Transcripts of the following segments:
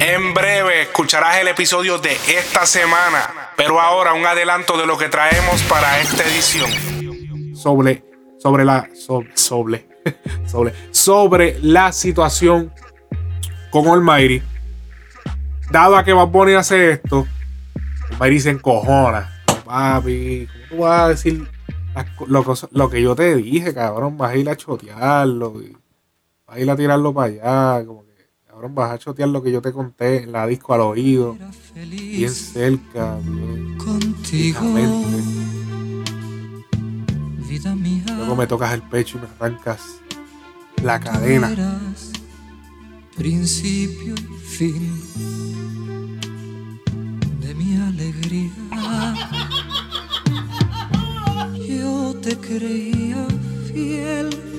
En breve escucharás el episodio de esta semana, pero ahora un adelanto de lo que traemos para esta edición. Sobre, sobre la, sobre, sobre, sobre, la situación con Almighty. Dado a que poner a hacer esto, Almighty se encojona. Papi, ¿cómo tú vas a decir lo, que yo te dije, cabrón? Vas a ir a chotearlo, vas a ir a tirarlo para allá, Cabrón, vas a chotear lo que yo te conté en la disco al oído. Bien cerca, bien. Contigo. Vida mía. Luego me tocas el pecho y me arrancas la cadena. Principio y fin de mi alegría. Yo te creía fiel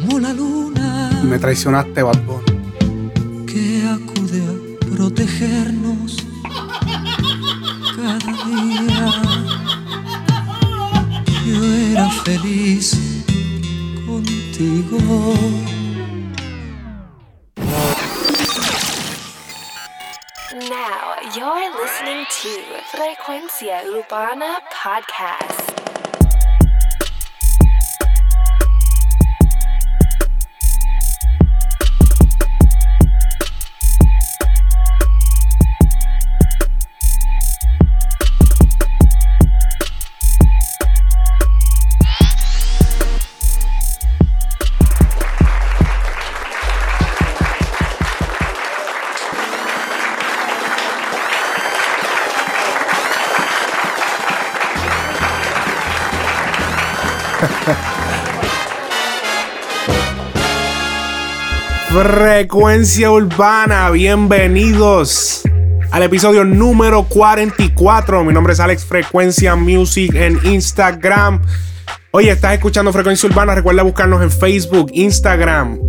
como la luna. Me traicionaste, Bad Que acude a protegernos cada día. Yo era feliz contigo. Now you're listening to Frecuencia Urbana Podcast. Frecuencia Urbana, bienvenidos al episodio número 44. Mi nombre es Alex Frecuencia Music en Instagram. Oye, estás escuchando Frecuencia Urbana. Recuerda buscarnos en Facebook, Instagram.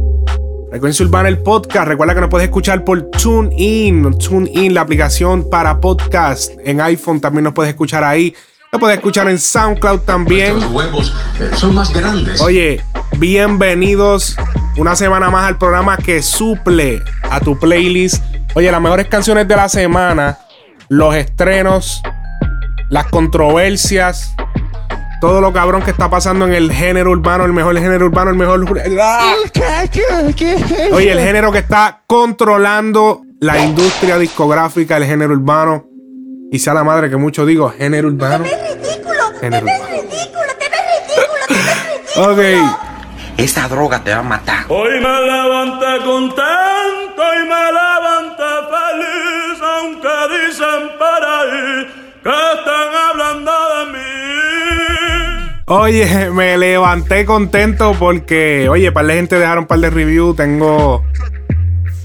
Frecuencia Urbana, el podcast. Recuerda que nos puedes escuchar por TuneIn. TuneIn, la aplicación para podcast. En iPhone también nos puedes escuchar ahí. Lo puedes escuchar en SoundCloud también. Los huevos eh, son más grandes. Oye, bienvenidos una semana más al programa que suple a tu playlist. Oye, las mejores canciones de la semana, los estrenos, las controversias, todo lo cabrón que está pasando en el género urbano, el mejor género urbano, el mejor. ¡Ah! Oye, el género que está controlando la industria discográfica, el género urbano. Y sea la madre que mucho digo, género urbano. Te ves ridículo, te Género ves urbano. ridículo, te ves ridículo, te ves ridículo. Ok. Esa droga te va a matar. Hoy me levanté contento y me levanté feliz, aunque dicen por ahí que están hablando de mí. Oye, me levanté contento porque, oye, par de gente dejaron un par de reviews. Tengo.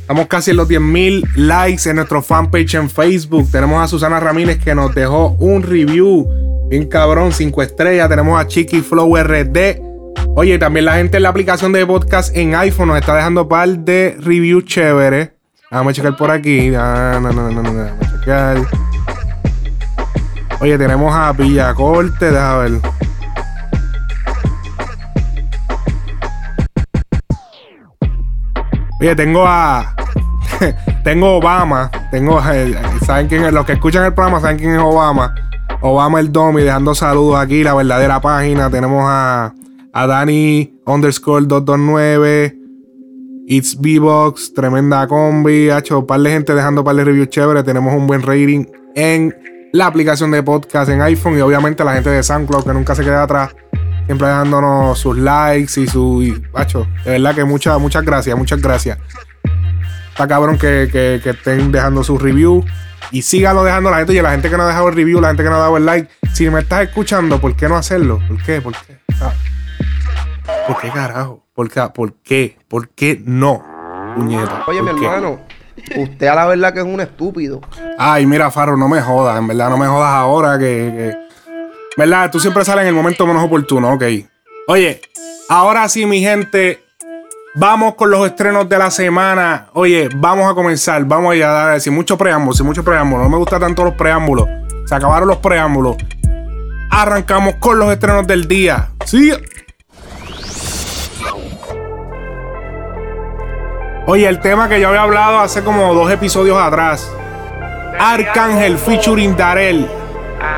Estamos casi en los 10.000 likes en nuestro fanpage en Facebook. Tenemos a Susana Ramírez que nos dejó un review. Bien cabrón, 5 estrellas. Tenemos a Chiqui Flow RD. Oye, también la gente en la aplicación de podcast en iPhone nos está dejando un par de reviews chéveres. Vamos a checar por aquí. Ah, no, no, no, no, no. Vamos a checar. Oye, tenemos a Villacorte. Deja ver. Oye, tengo a. tengo Obama. Tengo. eh, ¿Saben quién es? Los que escuchan el programa saben quién es Obama. Obama el Domi dejando saludos aquí, la verdadera página. Tenemos a. A Dani underscore 229. It's B-Box, tremenda combi. Ha hecho par de gente dejando un par de reviews chéveres. Tenemos un buen rating en la aplicación de podcast en iPhone. Y obviamente la gente de SoundCloud que nunca se queda atrás. Siempre dejándonos sus likes y su. y, de verdad que muchas, muchas gracias, muchas gracias. Está cabrón que, que- que estén dejando sus reviews. Y síganlo dejando la gente. Y la gente que no ha dejado el review, la gente que no ha dado el like. Si me estás escuchando, ¿por qué no hacerlo? ¿Por qué? ¿Por qué? Ah. ¿Por qué carajo? ¿Por qué? ¿Por qué? ¿Por qué no? Puñeta. Oye, mi hermano, usted a la verdad que es un estúpido. Ay, mira, Farro, no me jodas, en verdad, no me jodas ahora que. que- ¿Verdad? Tú siempre sales en el momento menos oportuno, ok. Oye, ahora sí, mi gente. Vamos con los estrenos de la semana. Oye, vamos a comenzar. Vamos allá a dar sin mucho preámbulo, sin mucho preámbulo. No me gustan tanto los preámbulos. Se acabaron los preámbulos. Arrancamos con los estrenos del día. Sí. Oye, el tema que yo había hablado hace como dos episodios atrás. Arcángel featuring Darel,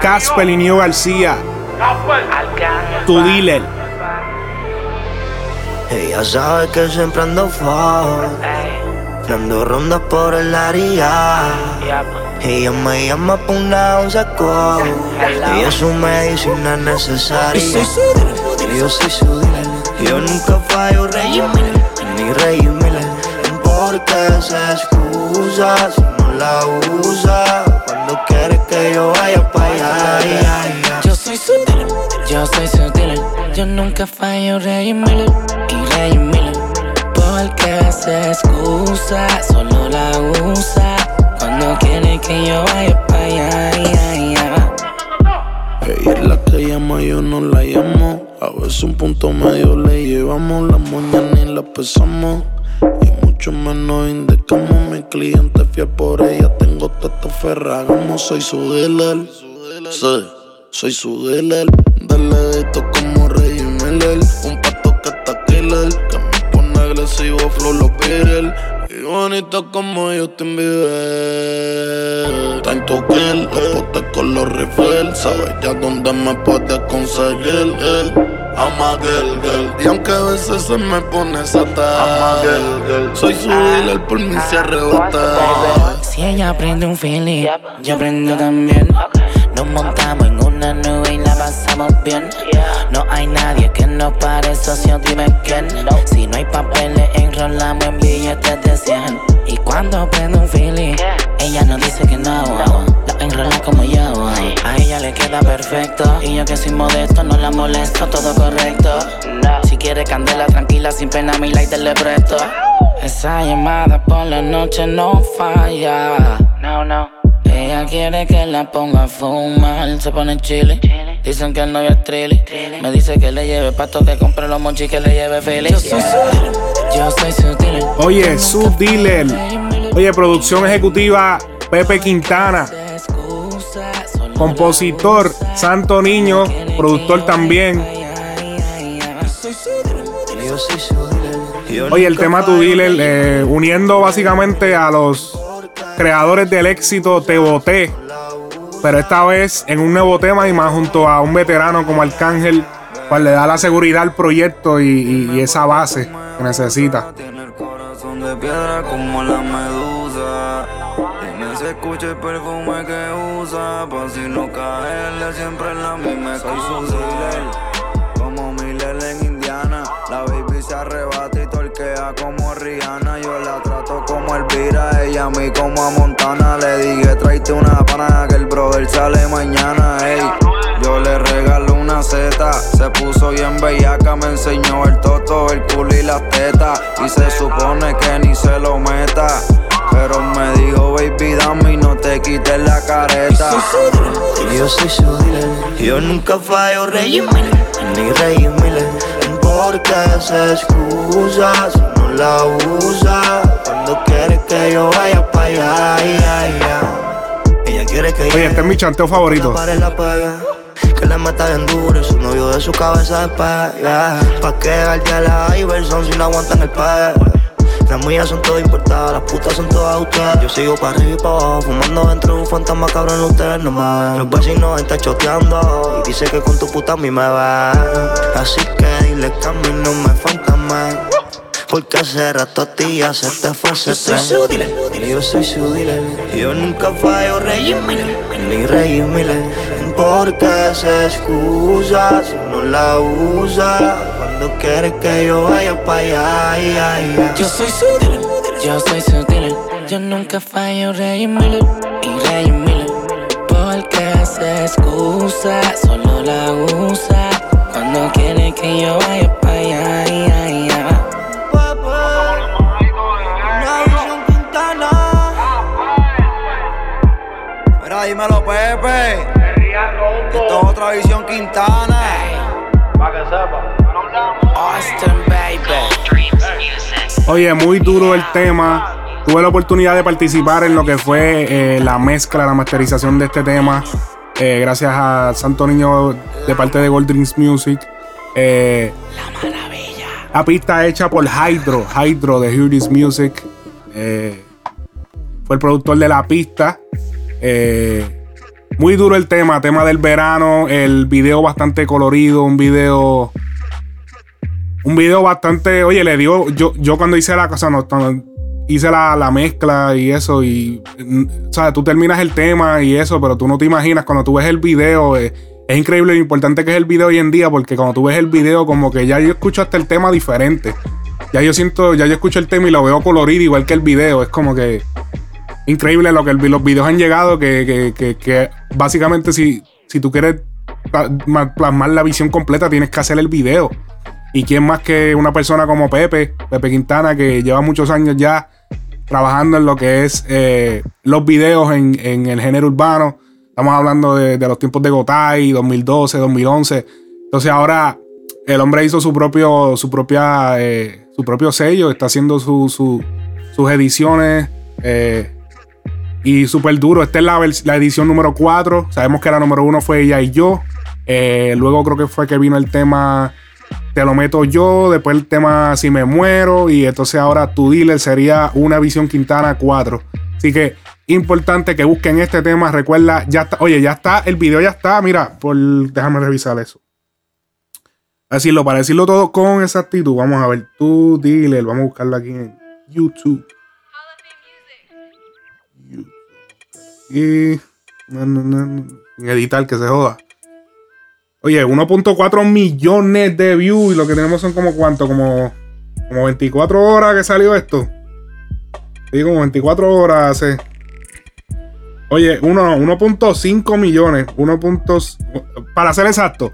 Casper y Nio García. Tu dealer. Ella sabe que siempre ando full Dando rondas por el área Ella me llama por una call Ella es su medicina necesaria Y yo soy su dealer Yo nunca fallo Rey Miller Ni Rey Miller Porque se excusa Si no la usa Cuando quiere que yo vaya para allá Yo soy su dealer Yo soy su dealer Yo nunca fallo Rey Miller Y Rey Miller Porque se excusa Solo la usa Cuando quiere que yo vaya para allá Ella es la que llama, yo no la llamo. A veces un punto medio le llevamos. Las moñas ni las pesamos. Y mucho menos indicamos. Mi cliente fiel por ella. Tengo esto ferragamo. Soy su dealer. Sí, soy su dealer. Dale esto como Rey Miller. Un pato que está killer. Que me pone agresivo, flow los Beatles. Bonito como Justin Bieber Time to kill, los potes con los rifles Sabes ya dónde me puedes conseguir eh. I'm a girl, girl Y aunque a veces se me pone sata I'm a girl, girl Soy su dealer, por mí se arrebata Si ella prende un feeling, yo prendo también. Nos montamos en una nube y la pasamos bien. No hay nadie que nos pare, socio, dime quién. Si no hay papeles, enrolamos en billetes de 100. Y cuando prende un feeling, ella nos dice que no. La enrola como yo. A ella le queda perfecto. Y yo que soy modesto, no la molesto, todo correcto. Si quiere candela, tranquila, sin pena, mi lighter le presto. Esa llamada por la noche no falla. No, no. Ella quiere que la ponga a fumar. Se pone chile. Dicen que el novio es trilly. Me dice que le lleve pato, que compre los monchis, que le lleve feliz. Yo soy su dealer. Yo soy su dealer. Oye, su dealer. Oye, producción ejecutiva Pepe Quintana. Compositor Santo Niño. Productor también. Oye, el tema Tu Dealer, eh, uniendo básicamente a los creadores del éxito Te Boté. Pero esta vez en un nuevo tema y más junto a un veterano como Arcángel, cual le da la seguridad al proyecto y, y- y esa base que necesita. Tiene el corazón de piedra como la medusa. Tiene ese perfume que usa. Pa' si no caerle siempre en la misma dealer, como Miller en Indiana. La baby se arrebata y torquea como Rihanna. Yo la como Elvira, ella a mí como a Montana. Le dije, tráete una pana que el brother sale mañana, ey. Yo le regalo una Z, se puso bien bellaca, me enseñó el toto, el culo y las tetas. Y se supone que ni se lo meta. Pero me dijo, baby, dame y no te quites la careta. Yo soy su dealer Yo nunca fallo Rey Miller Ni Rey Miller Porque se excusa Si no la usa. Cuando quiere que yo vaya para allá ay, ay, ay. Ella quiere que Oye, este es mi chanteo favorito. la la pega Que le meta bien duro y su novio de su cabeza despega Pa' que darle la Iverson si no aguantan el pegue Las mías son todas importadas, las putas son todas ustedes Yo sigo para arriba y pa' abajo, fumando dentro de un fantasma cabrón ustedes no me ven Los vecinos están choteando y dice que con tu puta a mí me va. Así que dile que a mí no me fantasma porque hace rato a ti ya se te fue ese tren su dealer Yo soy su dealer Yo nunca fallo Rey Miller Ni Rey Miller Porque se excusa Si no la usa Cuando quiere que yo vaya para allá ay, ay, ay. Yo soy su dealer, yo soy su dealer. Yo nunca fallo Rey Miller y Rey Miller. Porque se excusa, solo la usa. Cuando quiere que yo vaya para allá. ay, ay, dímelo, Pepe. Esto es otra visión Quintana. Austin, baby. Oye, muy duro el tema. Tuve la oportunidad de participar en lo que fue eh, la mezcla, la masterización de este tema. eh, gracias a Santo Niño de parte de Gold Dreams Music. Eh, La pista hecha por Hydro, Hydro de This Music. Eh, fue el productor de la pista. Eh, muy duro el tema, tema del verano. El video bastante colorido, un video. Un video bastante. Oye, le dio. Yo, yo cuando hice la cosa, no, hice la, la mezcla y eso. Y. mm, ¿Sabes? Tú terminas el tema y eso, pero tú no te imaginas cuando tú ves el video. eh, es increíble lo importante que es el video hoy en día, porque cuando tú ves el video, como que ya yo escucho hasta el tema diferente. Ya yo siento, ya yo escucho el tema y lo veo colorido igual que el video. Es como que increíble lo que los videos han llegado, que, que- que- básicamente si, si tú quieres pla- ma- plasmar la visión completa, tienes que hacer el video. Y quién más que una persona como Pepe, Pepe Quintana, que lleva muchos años ya trabajando en lo que es eh, los videos en, en el género urbano. Estamos hablando de, de los tiempos de Gotay, 2012, 2011. Entonces ahora el hombre hizo su propio, su propia, eh, su propio sello, está haciendo su- su- sus ediciones. eh, y súper duro. Esta es la, edición número 4. Sabemos que la número 1 fue ella y yo. Eh, luego creo que fue que vino el tema Te lo meto yo. Después el tema Si me muero. Y entonces ahora tu dealer sería una visión Quintana 4. Así que importante que busquen este tema. Recuerda, ya está. Oye, ya está. El video ya está. Mira, por, déjame revisar eso. Decirlo, para decirlo todo con exactitud. Vamos a ver. Tu dealer. Vamos a buscarlo aquí en YouTube. Y. editar que se joda. Oye, 1.4 millones de views. Y lo que tenemos son como cuánto, como. Como 24 horas que salió esto. Sí, como 24 horas hace. Oye, uno, 1.5 millones. 1. Para ser exacto.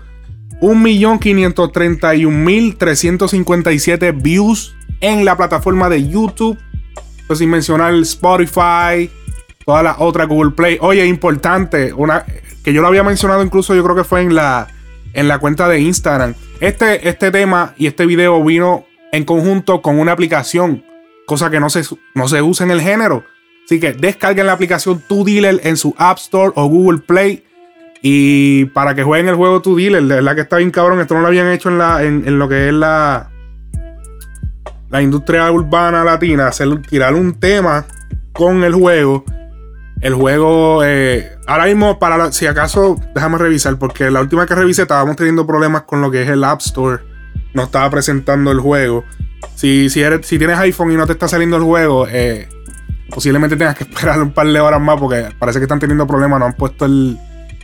1.531.357 views en la plataforma de YouTube. Pues sin mencionar Spotify, todas las otras Google Play. Oye, importante, una que yo lo había mencionado incluso, yo creo que fue en la, en la cuenta de Instagram. Este, este tema y este video vino en conjunto con una aplicación, cosa que no se, no se usa en el género. Así que descarguen la aplicación Tu Dealer en su App Store o Google Play. Y para que jueguen el juego Tu Dealer, de verdad que está bien cabrón. Esto no lo habían hecho en, la, en lo que es la, la industria urbana latina. Hacer, tirar un tema con el juego. El juego, eh, ahora mismo, para si acaso, déjame revisar, porque la última que revisé estábamos teniendo problemas con lo que es el App Store. No estaba presentando el juego. Si, si, eres, si tienes iPhone y no te está saliendo el juego, eh, posiblemente tengas que esperar un par de horas más porque parece que están teniendo problemas. No han puesto el,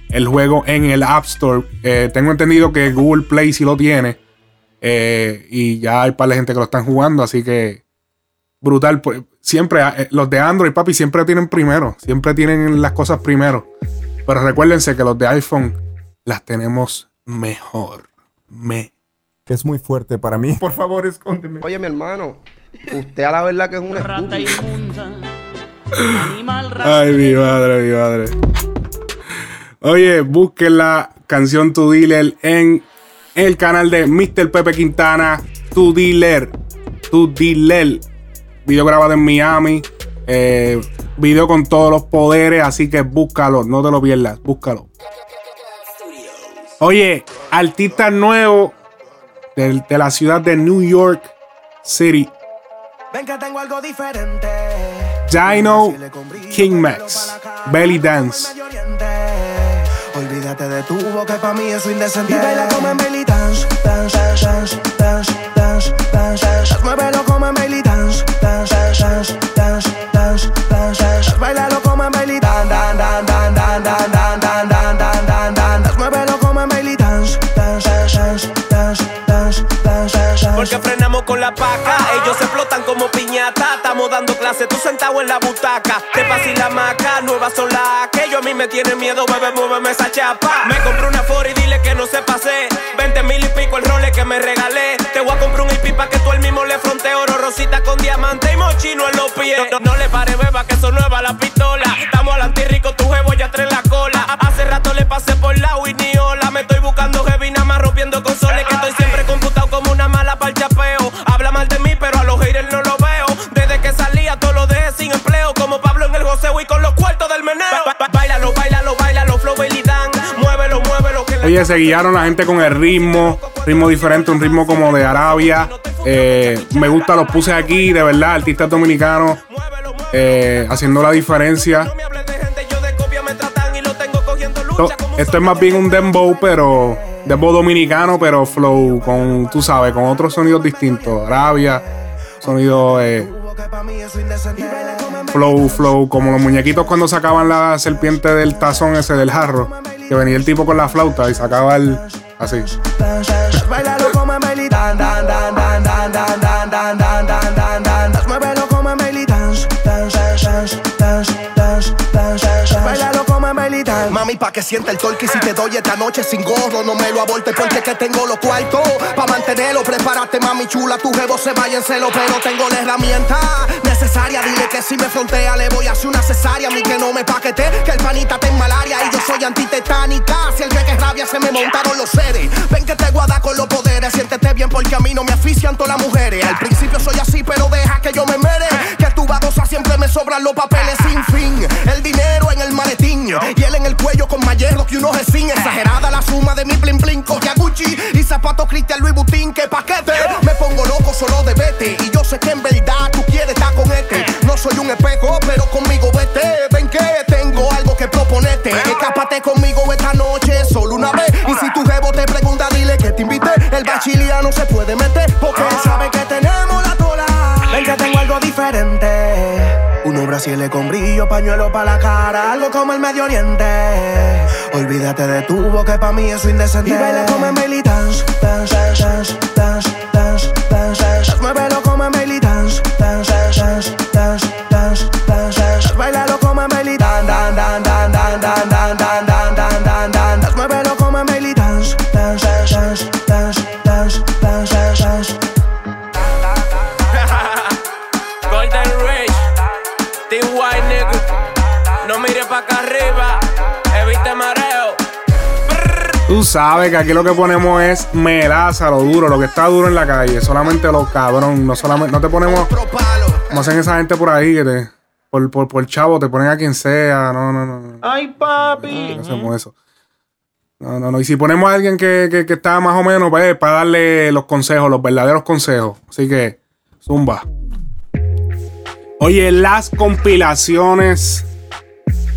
el juego en el App Store. Eh, tengo entendido que Google Play sí lo tiene. y ya hay par de gente que lo están jugando, así que brutal. Siempre, eh, los de Android, papi, siempre tienen primero. Siempre tienen las cosas primero. Pero recuérdense que los de iPhone las tenemos mejor. Me. que es muy fuerte para mí. Por favor, escóndeme. Oye, mi hermano, usted a la verdad que es un estúpido. Ay, mi madre, mi madre. Oye, busquen la canción Tu Dealer en el canal de Mr. Pepe Quintana. Tu Dealer. Tu Dealer. Video grabado en Miami. eh, video con todos los poderes. Así que búscalo. No te lo pierdas. Búscalo. Oye, artista nuevo del- de la ciudad de New York City. Ven que tengo algo diferente. Dino King Max. Belly Dance. Olvídate de tu boca, pa' mí eso indecente. Y baila como en belly dance, dance, dance, dance, dance, dance, dance. Muévelo como en Porque frenamos con la paca, ellos se explotan como piñata. Estamos dando clase, tú sentado en la butaca. Te pasé la maca, nuevas son las que yo a mí me tiene miedo, bebé, muéveme esa chapa. Me compré una for y dile que no se pase. 20 mil y pico el role que me regalé. Te voy a comprar un hippie pa' que tú el mismo le fronte oro, rosita con diamante y mochino en los pies. No, no le pare, beba, que son nueva la pistola. Estamos al antirrico, tu jevo ya trae la cola. Hace rato le pasé por la ni hola. Me estoy buscando heavy, nada más rompiendo consoles. Que Oye, se guiaron la gente con el ritmo, ritmo diferente, un ritmo como de Arabia. Eh, me gusta, los puse aquí, de verdad, artistas dominicanos eh, haciendo la diferencia. Esto, esto es más bien un dembow, pero dembow dominicano, pero flow con, tú sabes, con otros sonidos distintos. Arabia, sonido eh, flow, flow, como los muñequitos cuando sacaban la serpiente del tazón ese del jarro, que venía el tipo con la flauta y sacaba el así. Mami, pa' que sienta el torque y si te doy esta noche sin gorro, no me lo aborte porque que tengo los cuartos. Pa' mantenerlo, prepárate, mami chula, tu jevo se vaya en celo, pero tengo la herramienta necesaria. Dile que si me frontea, le voy a hacer una cesárea. A mí que no me paquete, que el panita te en malaria y yo soy antitetánica. Si el que es rabia se me montaron los seres. Ven que te guarda con los poderes, siéntete bien porque a mí no me asfixian todas las mujeres. Al principio soy así, pero deja que yo me mere. Que tu babosa siempre me sobran los papeles sin fin. El dinero en el maletín y él en el cuello con más hierro que unos sin Exagerada la suma de mi blin blin, copia Gucci y zapatos Cristian Louis Vuitton. Que paquete, me pongo loco solo de vete. Y yo sé que en verdad tú quieres estar con este. No soy un espejo, pero conmigo vete. Ven que tengo algo que proponerte. Escápate conmigo esta noche, solo una vez. Y si tu jevo te pregunta, dile que te invité. El bachiliano se puede meter porque él sabe que tenemos la tola. Ven que tengo algo diferente. Unos brasiles con brillo, pañuelo para la cara, algo como el Medio Oriente. Olvídate de tu boca, pa' mí eso es indecente. Y baila como Emily dance, dance, dance, dance, dance, dance, dance. Muévelo como Emily dance, dance, dance, dance, dance, dance, dance. Bailalo como Emily dan, dan, dan, dan, Tú sabes que aquí lo que ponemos es melaza, lo duro, lo que está duro en la calle. Solamente lo cabrón. No solamente, no te ponemos. Como hacen esa gente por ahí que te. Por, por, por chavo te ponen a quien sea. No, no, no. no. Ay, papi. No hacemos eso. No, no, no. Y si ponemos a alguien que, que, que está más o menos, pues, para darle los consejos, los verdaderos consejos. Así que, zumba. Oye, las compilaciones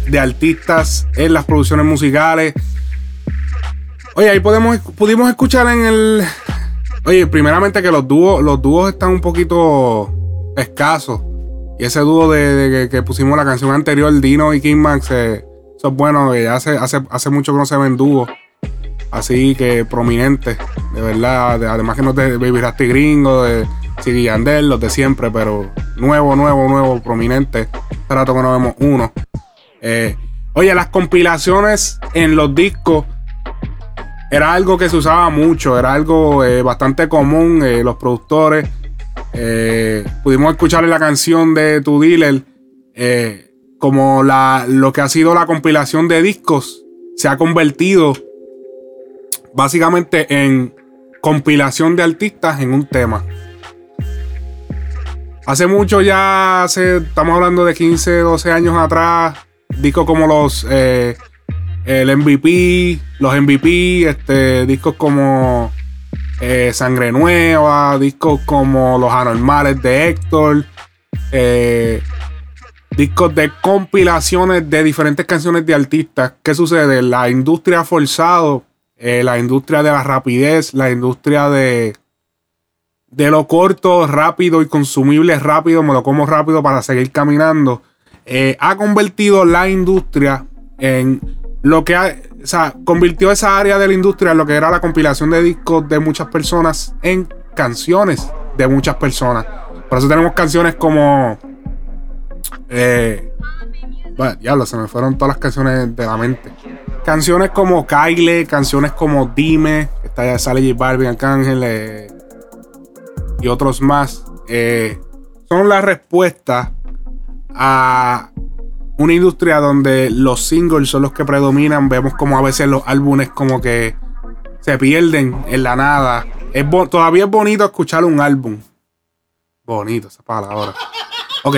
de artistas en las producciones musicales. Oye, ahí podemos, pudimos escuchar en el. Oye, primeramente que los dúos, los dúos están un poquito escasos. Y ese dúo de, que, pusimos la canción anterior, Dino y King Max, eh, eso es bueno, hace, hace, hace mucho que no se ven dúos. Así que prominentes, de verdad. de- además que no de Baby Rasty Gringo, de Siggy Yandel, los de siempre, pero nuevo, nuevo, nuevo, prominente. Hace rato que no vemos uno. Eh, oye, las compilaciones en los discos era algo que se usaba mucho, era algo eh, bastante común. eh, los productores eh, pudimos escuchar en la canción de Tu Dealer como la, lo que ha sido la compilación de discos se ha convertido básicamente en compilación de artistas en un tema. Hace mucho ya, hace, estamos hablando de 15, 12 años atrás, discos como los el MVP, los MVP, este, discos como eh, Sangre Nueva, discos como Los Anormales de Héctor, eh, discos de compilaciones de diferentes canciones de artistas. ¿Qué sucede? La industria ha forzado, eh, la industria de la rapidez, la industria de, de lo corto, rápido y consumible rápido, me lo como rápido para seguir caminando, ha convertido la industria en lo que ha, o sea, convirtió esa área de la industria lo que era la compilación de discos de muchas personas en canciones de muchas personas. Por eso tenemos canciones como. Eh, bueno, diablo, se me fueron todas las canciones de la mente. Canciones como Kyle, canciones como Dime, que está, sale J Balvin, Arcángel eh, y otros más. eh, son la respuesta a una industria donde los singles son los que predominan. Vemos como a veces los álbumes como que se pierden en la nada. Es todavía es bonito escuchar un álbum. Bonito esa palabra. Ok,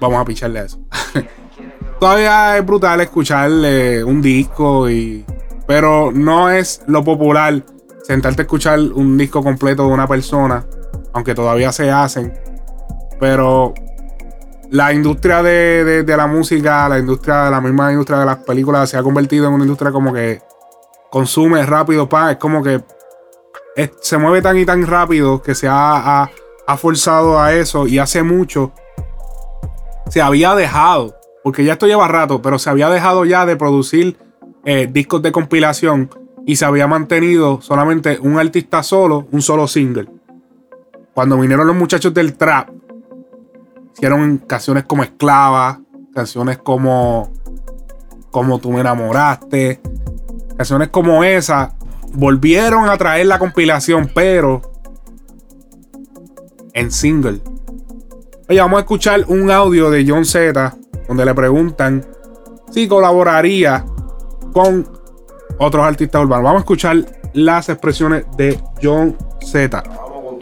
vamos a picharle a eso. todavía es brutal escuchar eh, un disco y... Pero no es lo popular sentarte a escuchar un disco completo de una persona aunque todavía se hacen. Pero la industria de, de- la música, la industria, la misma industria de las películas se ha convertido en una industria como que consume rápido, pa, es como que se mueve tan y tan rápido que se ha, ha- ha forzado a eso y hace mucho se había dejado, porque ya esto lleva rato, pero se había dejado ya de producir eh, discos de compilación y se había mantenido solamente un artista solo, un solo single. Cuando vinieron los muchachos del trap, hicieron canciones como Esclava, canciones como Como tú me enamoraste, canciones como esa, volvieron a traer la compilación, pero en single. Oye, vamos a escuchar un audio de John Z donde le preguntan si colaboraría con otros artistas urbanos. Vamos a escuchar las expresiones de John Z.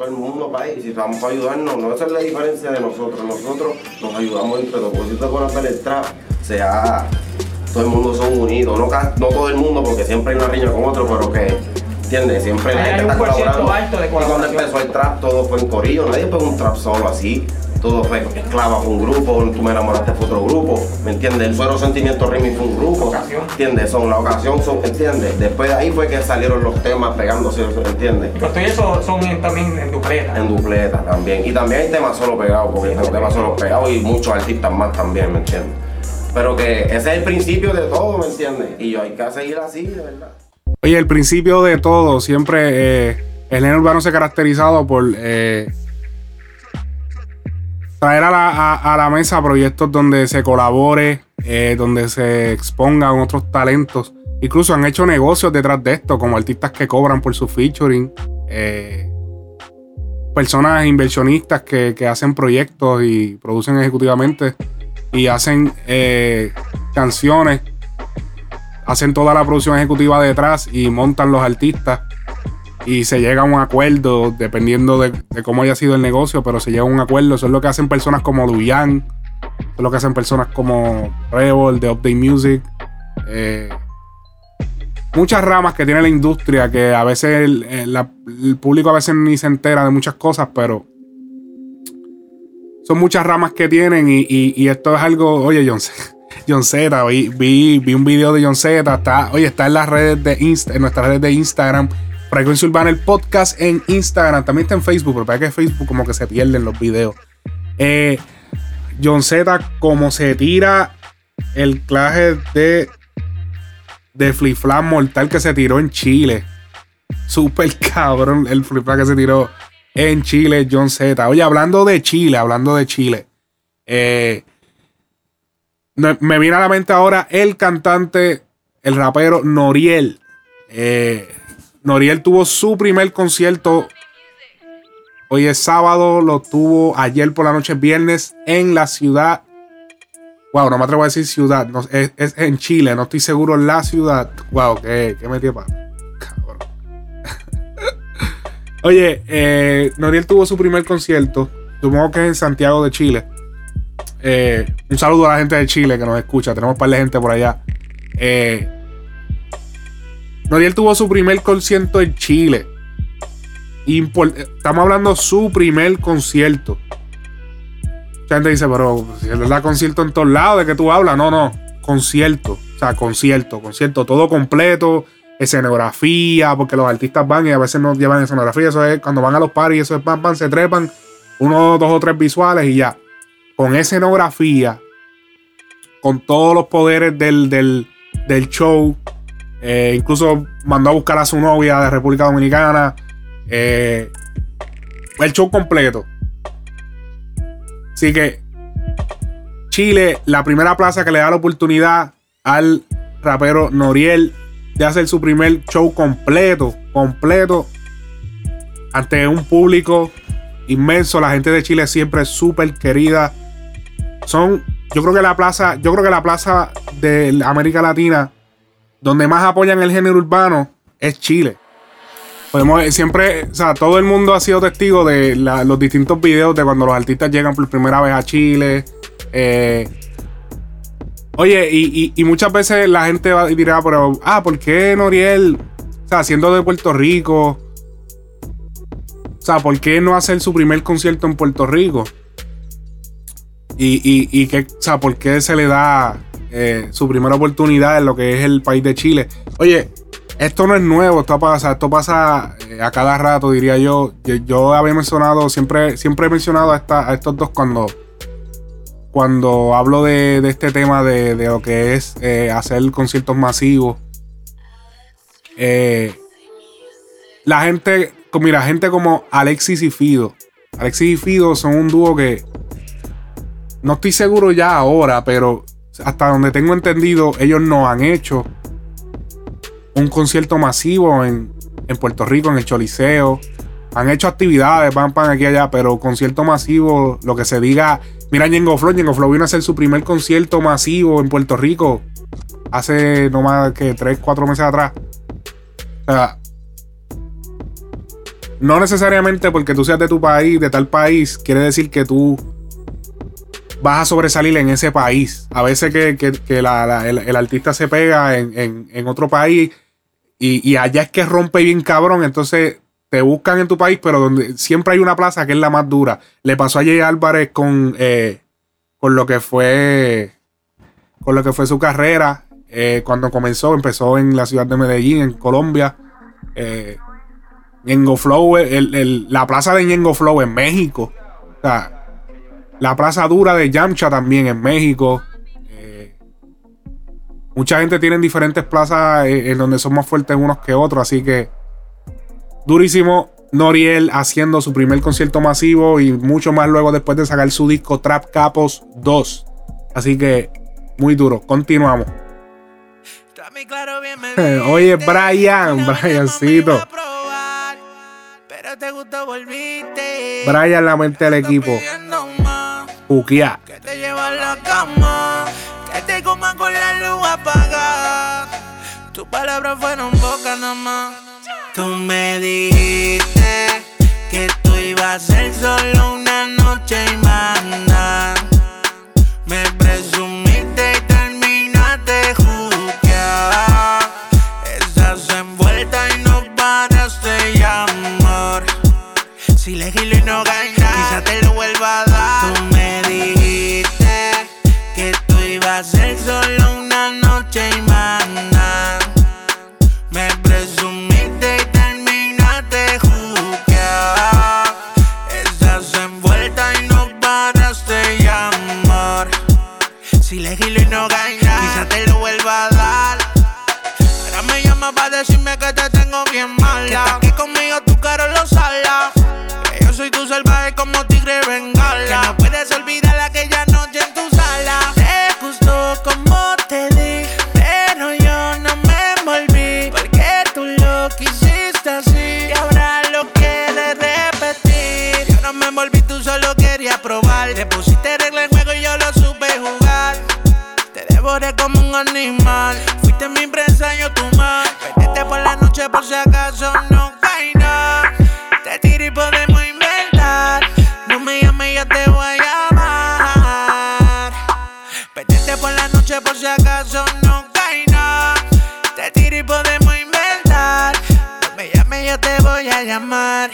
Todo el mundo para ir, si vamos para ayudarnos, no esa es la diferencia de nosotros, nosotros nos ayudamos entre todos, si te ver el trap, sea, todo el mundo son unidos, no, no todo el mundo porque siempre hay una riña con otro, pero que, ¿entiendes? Siempre la Hay gente un está colaborando. alto de Y cuando empezó el trap todo fue en corillo, nadie pegó un trap solo así. Todo esclava fue un grupo, tú me enamoraste fue otro grupo, ¿me entiendes? El suero sentimiento remix fue un grupo, ¿entiendes? Son la ocasión, son, ¿entiendes? Después de ahí fue que salieron los temas pegándose, ¿entiendes? Pero todo eso son también en dupleta. En dupleta también. Y también hay temas solo pegados, porque hay temas solo pegados y muchos artistas más también, ¿me entiendes? Pero que ese es el principio de todo, ¿me entiendes? Y hay que seguir así, de verdad. Oye, el principio de todo, siempre eh, el género urbano se ha caracterizado por eh, traer a la, a- la mesa proyectos donde se colabore, eh, donde se expongan otros talentos. Incluso han hecho negocios detrás de esto, como artistas que cobran por su featuring, eh, personas inversionistas que, que hacen proyectos y producen ejecutivamente y hacen eh, canciones hacen toda la producción ejecutiva detrás y montan los artistas y se llega a un acuerdo dependiendo de, cómo haya sido el negocio, pero se llega a un acuerdo. Eso es lo que hacen personas como Duyan, eso es lo que hacen personas como Rebel, de Update Music. eh, muchas ramas que tiene la industria que a veces el, el- público a veces ni se entera de muchas cosas, pero son muchas ramas que tienen y, esto es algo, oye, John, John Z, vi, vi, vi un video de John Z, está, oye, está en las redes de Insta, en nuestras redes de Instagram, Frecuencia Urbana, el podcast en Instagram, también está en Facebook, pero para que Facebook como que se pierden los videos. Eh, John Z, como se tira el claje de, de flip mortal que se tiró en Chile. Super cabrón el flip flap que se tiró en Chile, John Z. Oye, hablando de Chile, hablando de Chile. eh, me viene a la mente ahora el cantante, el rapero Noriel. Eh, Noriel tuvo su primer concierto. Hoy es sábado, lo tuvo ayer por la noche, viernes, en la ciudad. Wow, no me atrevo a decir ciudad. es, es en Chile, no estoy seguro la ciudad. Wow, qué, qué metí de pata. Cabrón. Oye, eh, Noriel tuvo su primer concierto. Supongo que es en Santiago de Chile. Eh, un saludo a la gente de Chile que nos escucha. Tenemos un par de gente por allá. Eh, Noriel tuvo su primer concierto en Chile. Impor- Estamos hablando su primer concierto. Mucha gente dice, pero si él da concierto en todos lados, ¿de qué tú hablas? No, no. Concierto. O sea, concierto, concierto, todo completo. Escenografía, porque los artistas van y a veces no llevan escenografía. Eso es cuando van a los paris, eso es pan, pan, se trepan. Uno, dos o tres visuales y ya. Con escenografía, con todos los poderes del, del, del show. Eh, incluso mandó a buscar a su novia de República Dominicana. Eh, el show completo. Así que Chile, la primera plaza que le da la oportunidad al rapero Noriel de hacer su primer show completo, completo, ante un público inmenso. La gente de Chile siempre es súper querida. Son, yo creo que la plaza, yo creo que la plaza de América Latina donde más apoyan el género urbano es Chile. Podemos, siempre, o sea, todo el mundo ha sido testigo de los distintos videos de cuando los artistas llegan por primera vez a Chile. Eh, oye, y muchas veces la gente va y dirá, pero, ah, ¿por qué Noriel, o sea, siendo de Puerto Rico? O sea, ¿por qué no hacer su primer concierto en Puerto Rico? Y, y, y que, o sea, ¿por qué se le da eh, su primera oportunidad en lo que es el país de Chile? Oye, esto no es nuevo, esto pasa, esto pasa eh, a cada rato, diría yo. yo. había mencionado, siempre, siempre he mencionado a, estos dos cuando, cuando hablo de, este tema de, lo que es eh, hacer conciertos masivos. La gente, mira, gente como Alexis y Fido. Alexis y Fido son un dúo que no estoy seguro ya ahora, pero hasta donde tengo entendido, ellos no han hecho un concierto masivo en, en Puerto Rico, en el Choliseo. Han hecho actividades, van, pan aquí y allá, pero concierto masivo, lo que se diga. Mira, Ñengo Flow, Ñengo vino a hacer su primer concierto masivo en Puerto Rico hace no más que 3, 4 meses atrás. O sea, no necesariamente porque tú seas de tu país, de tal país, quiere decir que tú vas a sobresalir en ese país. A veces que, que- que la- el, el artista se pega en, en- en otro país y, y allá es que rompe bien cabrón, entonces te buscan en tu país, pero donde siempre hay una plaza que es la más dura. Le pasó a Jay Álvarez con, eh, con lo que fue con lo que fue su carrera. eh, cuando comenzó, empezó en la ciudad de Medellín, en Colombia. Eh, Ñengo Flow, el- el- la plaza de Ñengo Flow en México. O sea, la plaza dura de Yamcha también en México. Eh, mucha gente tiene diferentes plazas eh, en donde son más fuertes unos que otros. Así que durísimo. Noriel haciendo su primer concierto masivo y mucho más luego después de sacar su disco Trap Capos 2. Así que muy duro. Continuamos. Oye, Brian, Briancito. Brian, la mente del equipo. Que te lleva a la cama. Que te coma con la luz apagada. Tus palabras fueron boca nada más. Tú me dijiste que tú ibas a ser solo una noche y más vuelva a dar. Ahora me llama para decirme que te tengo bien animal. Fuiste mi presa, yo tu mal. Perdiste por la noche por si acaso no cae nada. Te tiro y podemos inventar. No me llames, yo te voy a llamar. Perdiste por la noche por si acaso no cae nada. Te tiro y podemos inventar. No me llames, yo te voy a llamar.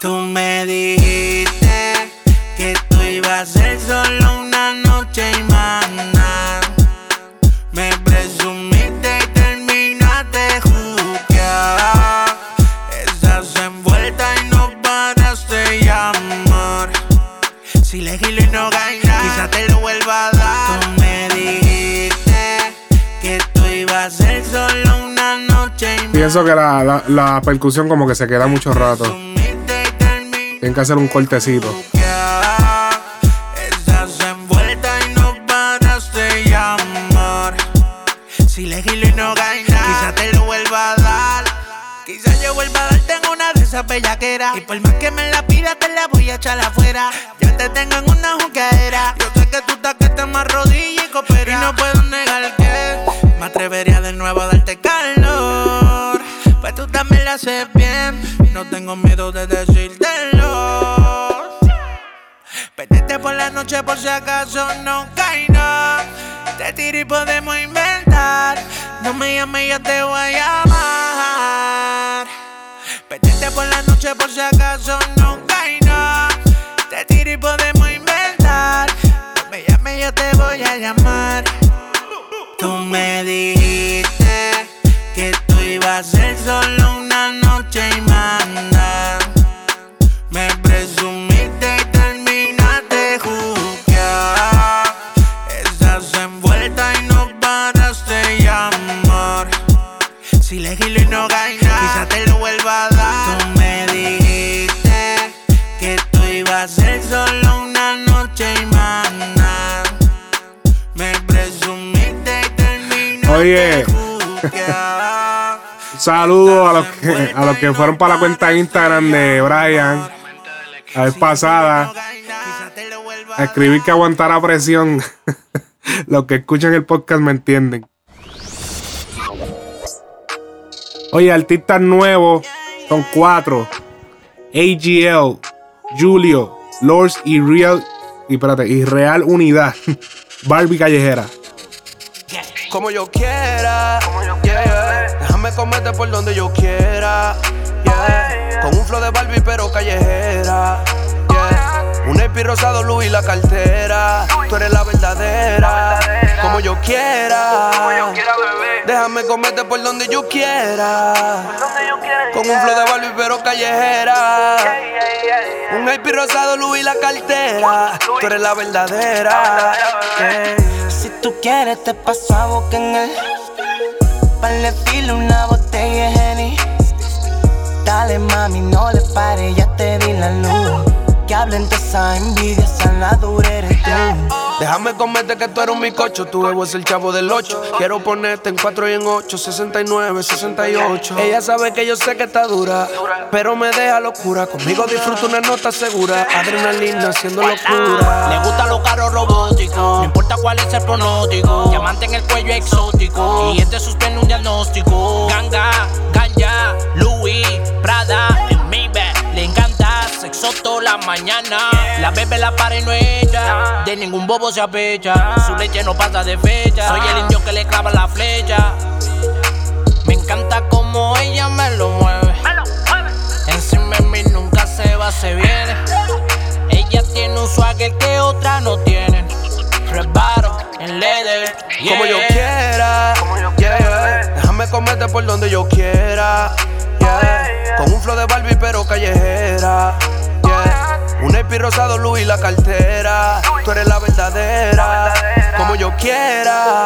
Tú me dijiste que tú ibas a ser solo Pienso que la, percusión como que se queda mucho rato. Tienen que hacer un cortecito. Si le gilo y no gana, quizá te lo vuelva a dar. Quizá yo vuelva a darte en una de esas bellaqueras. Y por más que me la pida, te la voy a echar afuera. Yo te tengo en una juqueadera. Yo sé que tú estás que te más rodilla y coopera. Y no puedo No tengo miedo de decírtelo. Perdiste por la noche por si acaso no nada. Te tiro y podemos inventar. No me llames, yo te voy a llamar. Pendiente por la noche por si acaso hay nada. Te tiro y podemos inventar. No me llame, yo te voy a llamar. Tú me dijiste que tú ibas a ser solo y manda. Me presumiste y terminaste juzgar. Estás envuelta y no paras de llamar. Si le gilo y no gana, quizá te lo vuelva a dar. Tú me dijiste que tú ibas a ser solo una noche y manda. Me presumiste y terminaste Oye. Saludos a los que a los que fueron para la cuenta de Instagram de Brian la vez pasada. A escribir que aguantara presión. los que escuchan el podcast me entienden. Oye, artistas nuevos son cuatro. AGL, Julio, Lords y Real. Y espérate, y Real Unidad. Barbie Callejera. Como yo quiera. yeah. Déjame comerte por donde yo quiera. yeah. Con un flow de Barbie pero callejera. Un EP rosado, Louis la cartera. Tú eres la verdadera. Como yo quiera. Déjame comerte por donde yo quiera. Con un flow de Barbie pero callejera. Un IP rosado, Louis la cartera. Tú eres la verdadera. yeah. Si tú quieres te paso a boca en el Para filo una botella de Henny Dale mami, no le pares, ya te di la luz Que hablen de esa envidia, esa eres tú Déjame comerte que tú eres un micocho, tu huevo es el chavo del 8. Quiero ponerte en 4 y en 8, 69, 68. Ella sabe que yo sé que está dura, pero me deja locura. Conmigo disfruta una nota segura, adrenalina haciendo locura. Le gusta los carros robóticos, no importa cuál es el pronóstico. Diamante en el cuello exótico, y este suspende un diagnóstico. Ganga, ganja, Louis, Prada, sexo toda la mañana. La bebe la para y no ella, de ningún bobo se apecha. Su leche no pasa de fecha. Soy el indio que le clava la flecha. Me encanta como ella me lo mueve. Encima de mí nunca se va, se viene. Ella tiene un swagger que otras no tienen. Reparo en leather. Como yo yeah. quiera. yeah, yeah. Déjame comerte por donde yo quiera. Yeah. Con un flow de Barbie pero callejera. yeah. Un EP rosado, Louis la cartera. Tú eres la verdadera. Como yo quiera.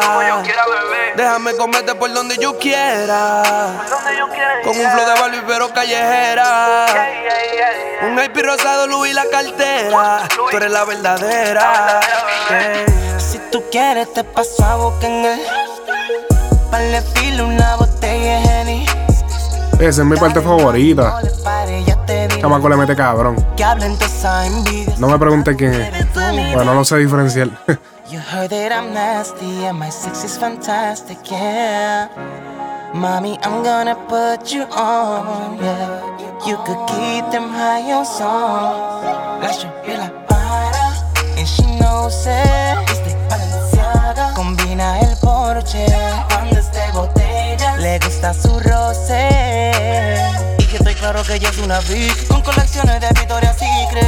Déjame comerte por donde yo quiera. Con un flow de Barbie pero callejera. Un IP rosado, Louis la cartera. Tú eres la verdadera. yeah. Si tú quieres te paso a boca en el Para filo una botella de Henny Esa es mi parte favorita. Chamaco le mete cabrón. No me preguntes quién es. Bueno, no lo sé diferenciar. You heard that I'm nasty and my sex is fantastic, yeah. Mommy, I'm gonna put you on, yeah. You could keep them high on song. La y la para, and she knows it. Es de Balenciaga, combina el Porsche. Cuando le gusta su roce. Y que estoy claro que ella es una freak con colecciones de Victoria's Secret.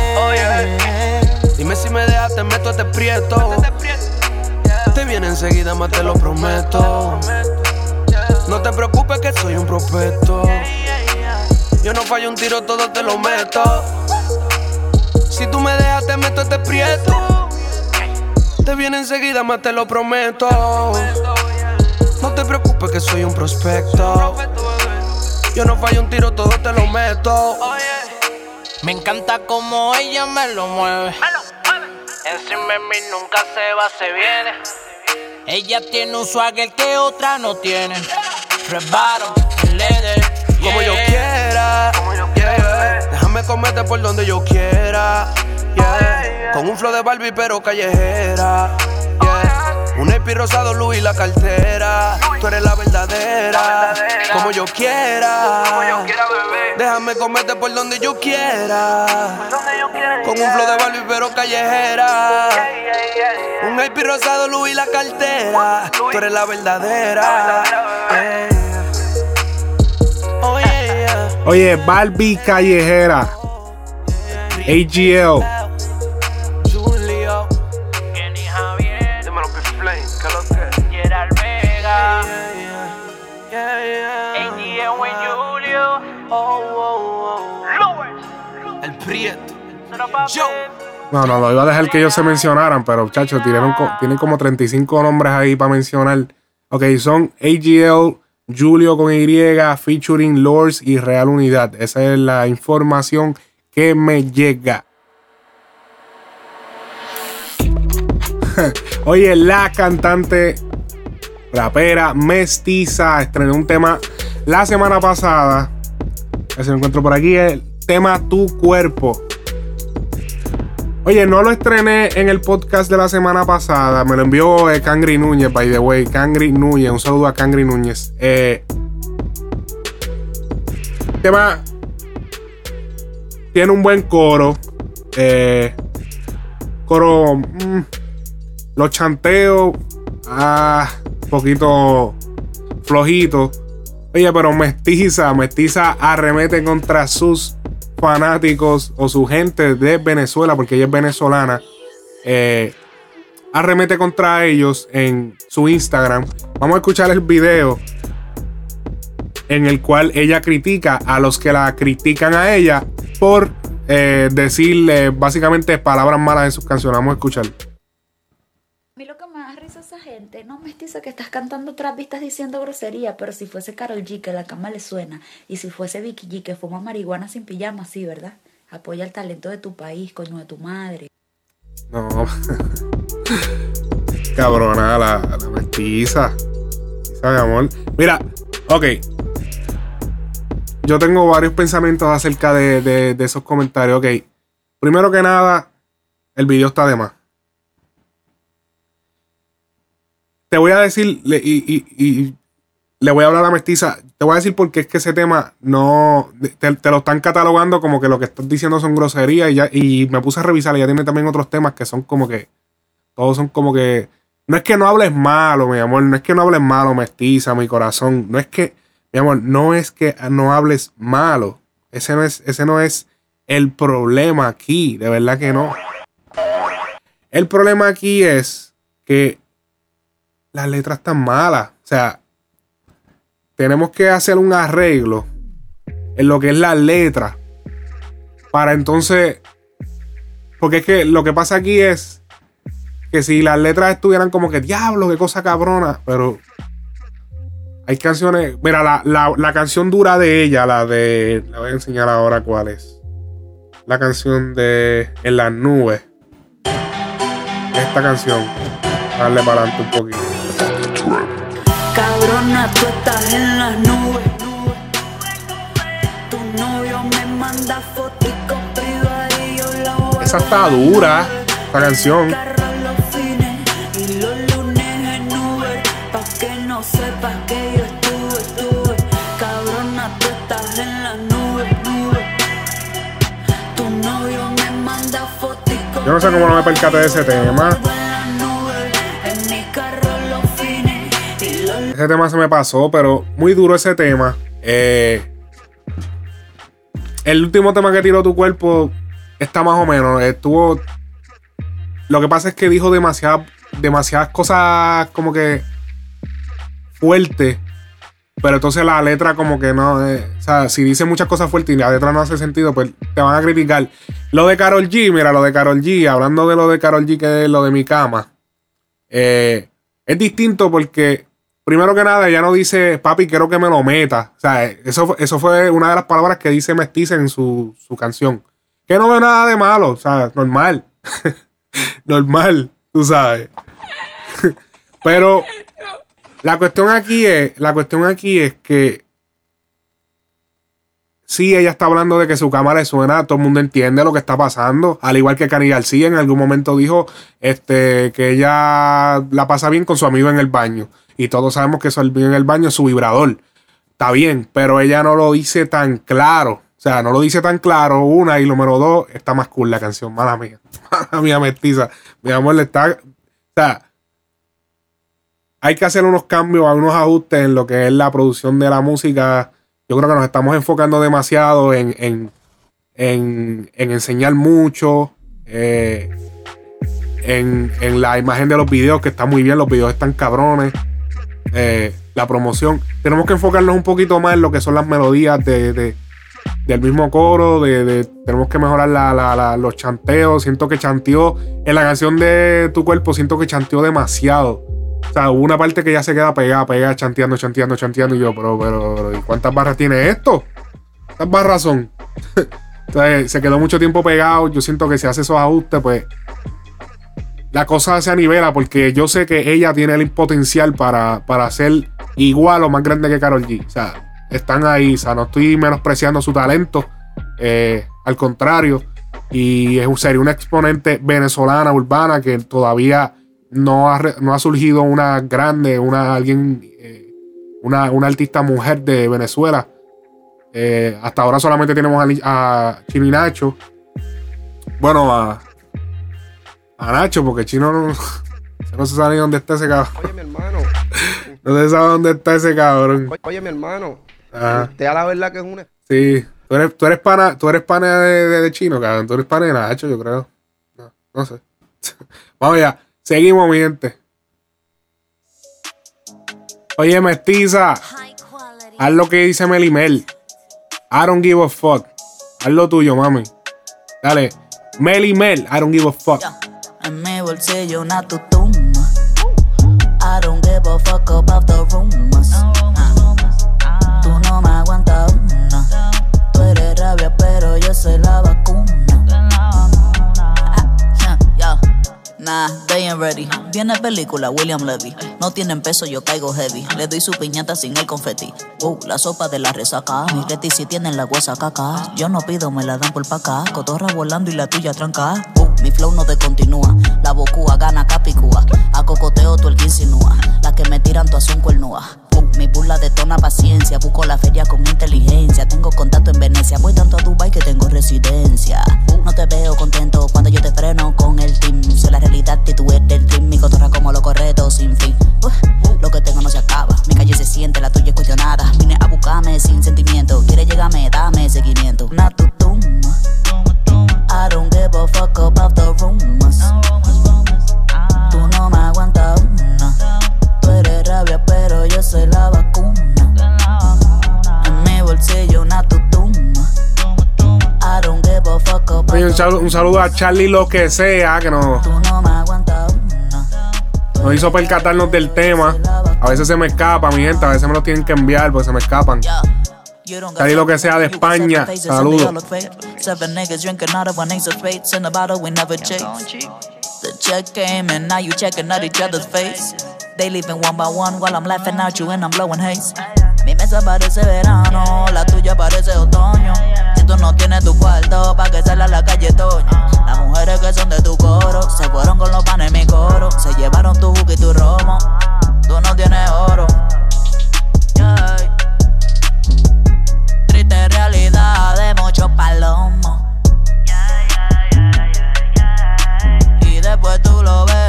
Dime si me dejas, te meto este prieto. Te viene enseguida, más te lo prometo. No te preocupes que soy un prospecto. Yo no fallo un tiro, todo te lo meto. Si tú me dejas, te meto este prieto. Te viene enseguida, más te lo prometo. No te preocupes que soy un prospecto. Yo no fallo un tiro, todo te lo meto. Me encanta como ella me lo mueve. Encima de mí nunca se va, se viene. Ella tiene un swagger que otras no tienen. Reparo en leather. Como yo quiera. yeah, yeah. Déjame comerte por donde yo quiera. yeah. Con un flow de Barbie pero callejera. Un EP rosado, Louis la cartera. Tú eres la verdadera. Como yo quiera. Déjame comerte por donde yo quiera. Con un flow de Barbie pero callejera. Un IP rosado, Louis la cartera. Tú eres la verdadera. Yeah. Oh yeah, yeah. Oye, Barbie Callejera. AGL. Prieto. Yo. No, no, lo iba a dejar que ellos se mencionaran, pero muchachos, tienen, co- tienen como 35 nombres ahí para mencionar. Ok, son AGL, Julio con Y, featuring Lords y Real Unidad. Esa es la información que me llega. Oye, la cantante rapera mestiza estrenó un tema la semana pasada. A ver si lo encuentro por aquí. El tema Tu Cuerpo. Oye, no lo estrené en el podcast de la semana pasada. Me lo envió eh, Cangri Núñez, by the way. Cangri Núñez. Un saludo a Cangri Núñez. Eh, tema tiene un buen coro. Eh, coro. mm, los chanteos. Ah, un poquito flojito. Oye, pero mestiza, mestiza arremete contra sus fanáticos o su gente de Venezuela, porque ella es venezolana. Eh, arremete contra ellos en su Instagram. Vamos a escuchar el video en el cual ella critica a los que la critican a ella por eh, decirle básicamente palabras malas en sus canciones. Vamos a escuchar. A mí lo que me da risa no mestiza que estás cantando trap y estás diciendo grosería, pero si fuese Carol G que la cama le suena, y si fuese Vicky G que fuma marihuana sin pijama, sí, ¿verdad? Apoya el talento de tu país, coño de tu madre. No. Cabrona, la, la mestiza. Mira, ok. Yo tengo varios pensamientos acerca de, de- de esos comentarios. Ok. Primero que nada, el video está de más. Te voy a decir, y, le voy a hablar a mestiza. Te voy a decir porque es que ese tema no. Te, te lo están catalogando como que lo que estás diciendo son groserías. Y, ya, y me puse a revisar. Y ya tiene también otros temas que son como que. Todos son como que. No es que no hables malo, mi amor. No es que no hables malo, mestiza, mi corazón. No es que. Mi amor, no es que no hables malo. Ese no es, ese no es el problema aquí. De verdad que no. El problema aquí es que las letras están malas. O sea, tenemos que hacer un arreglo en lo que es la letra. Para entonces. Porque es que lo que pasa aquí es que si las letras estuvieran como que diablo, qué cosa cabrona. Pero hay canciones. Mira, la, la- la canción dura de ella, la de. La voy a enseñar ahora cuál es. La canción de En las nubes. Esta canción. Darle para adelante un poquito. Cabrona, tú estás en las nubes. Tu novio me manda fotico voy Esa está dura. Esta canción. Yo no sé cómo no me percaté de ese tema. Ese tema se me pasó, pero muy duro ese tema. Eh, el último tema que tiró tu cuerpo está más o menos. Estuvo. Lo que pasa es que dijo demasiadas, demasiadas cosas como que fuertes. Pero entonces la letra como que no. eh, o sea, si dice muchas cosas fuertes y la letra no hace sentido, pues te van a criticar. Lo de Carol G, mira, lo de Carol G, hablando de lo de Carol G, que es lo de mi cama. eh, es distinto porque, primero que nada, ella no dice, papi, quiero que me lo meta. O sea, eso, eso fue una de las palabras que dice Mestiza en su, su canción. Que no ve nada de malo, o sea, normal. normal, tú sabes. Pero la cuestión aquí es, la cuestión aquí es que sí, ella está hablando de que su cámara suena, todo el mundo entiende lo que está pasando. Al igual que Cani García en algún momento dijo este, que ella la pasa bien con su amigo en el baño. Y todos sabemos que eso en el baño es su vibrador. Está bien, pero ella no lo dice tan claro. O sea, no lo dice tan claro, una, y número dos, está más cool la canción, mala mía. Mala mía, mestiza. Mi amor, le está. O sea, hay que hacer unos cambios, unos ajustes en lo que es la producción de la música yo creo que nos estamos enfocando demasiado en, en, en, en enseñar mucho. eh, en, en la imagen de los videos, que está muy bien, los videos están cabrones. eh, la promoción. Tenemos que enfocarnos un poquito más en lo que son las melodías de, de- del mismo coro. De, de- tenemos que mejorar la- la- la- los chanteos. Siento que chanteó en la canción de Tu Cuerpo, siento que chanteó demasiado. O sea, hubo una parte que ya se queda pegada, pegada, chanteando, chanteando, chanteando. Y yo, pero, pero, pero, ¿y cuántas barras tiene esto? ¿Cuántas barras son? Entonces, se quedó mucho tiempo pegado. Yo siento que si hace esos ajustes, pues la cosa se anivela porque yo sé que ella tiene el potencial para, para ser igual o más grande que Carol G. O sea, están ahí. O sea, no estoy menospreciando su talento. eh, al contrario. Y es, sería una exponente venezolana, urbana, que todavía no ha, no ha surgido una grande, una alguien, eh, una, una artista mujer de Venezuela. Eh, hasta ahora solamente tenemos a, a Chino y Nacho. Bueno, a, a Nacho, porque Chino no, no se sabe ni dónde está ese cabrón. Oye, mi hermano. No se sabe dónde está ese cabrón. Oye, oye, mi hermano. Ajá. Usted a la verdad que es una. Sí. Tú eres, tú eres pana, tú eres pana de, de- de Chino, cabrón. Tú eres pana de Nacho, yo creo. No, no sé. Vamos allá. Seguimos, mi gente. Oye, mestiza. Haz lo que dice Melimel. I don't give a fuck. Haz lo tuyo, mami. Dale. Melimel, I don't give a fuck. En mi bolsillo una tutum. I don't give a fuck about the rumors. Viene película, William Levy. No tienen peso, yo caigo heavy. Le doy su piñata sin el confeti. Uh, la sopa de la resaca. Mi Getty si tienen la huesa caca. Yo no pido, me la dan por pa'. Cotorra volando y la tuya tranca. Uh, mi flow no te continúa. La bocúa gana capicúa. A cocoteo tú el que insinúa. La que me tiran todas son cuernúa. Mi burla detona paciencia. Busco la feria con inteligencia. Tengo contacto en Venecia. Voy tanto a Dubai que tengo residencia. No te veo contento cuando yo te freno con el team. Soy la realidad y tú eres del team. Mi cotorra como lo correcto sin fin. Lo que tengo no se acaba. Mi calle se siente, la tuya es cuestionada. Vine a buscarme sin sentimiento. Quiere llegarme, dame seguimiento. Una tutum. I don't give a fuck about the rumors. Tú no me aguantas pero yo soy la vacuna. En mi bolsillo una tutum. I don't give a fuck about Oye, un, saludo, un saludo a Charlie Lo que sea, que nos, nos hizo percatarnos del tema. A veces se me escapa, mi gente. A veces me los tienen que enviar porque se me escapan. Charlie Lo que sea de España. Saludos. The check came and now you checking out each other's face. They leaving one by one while I'm laughing at you and I'm blowing haze. Mi mesa parece verano, la tuya parece otoño. Si tú no tienes tu cuarto, pa' que salga a la calle Toño. Las mujeres que son de tu coro, se fueron con los panes en mi coro. Se llevaron tu jugo y tu romo. Tú no tienes oro. Triste realidad de muchos palomos. Y después tú lo ves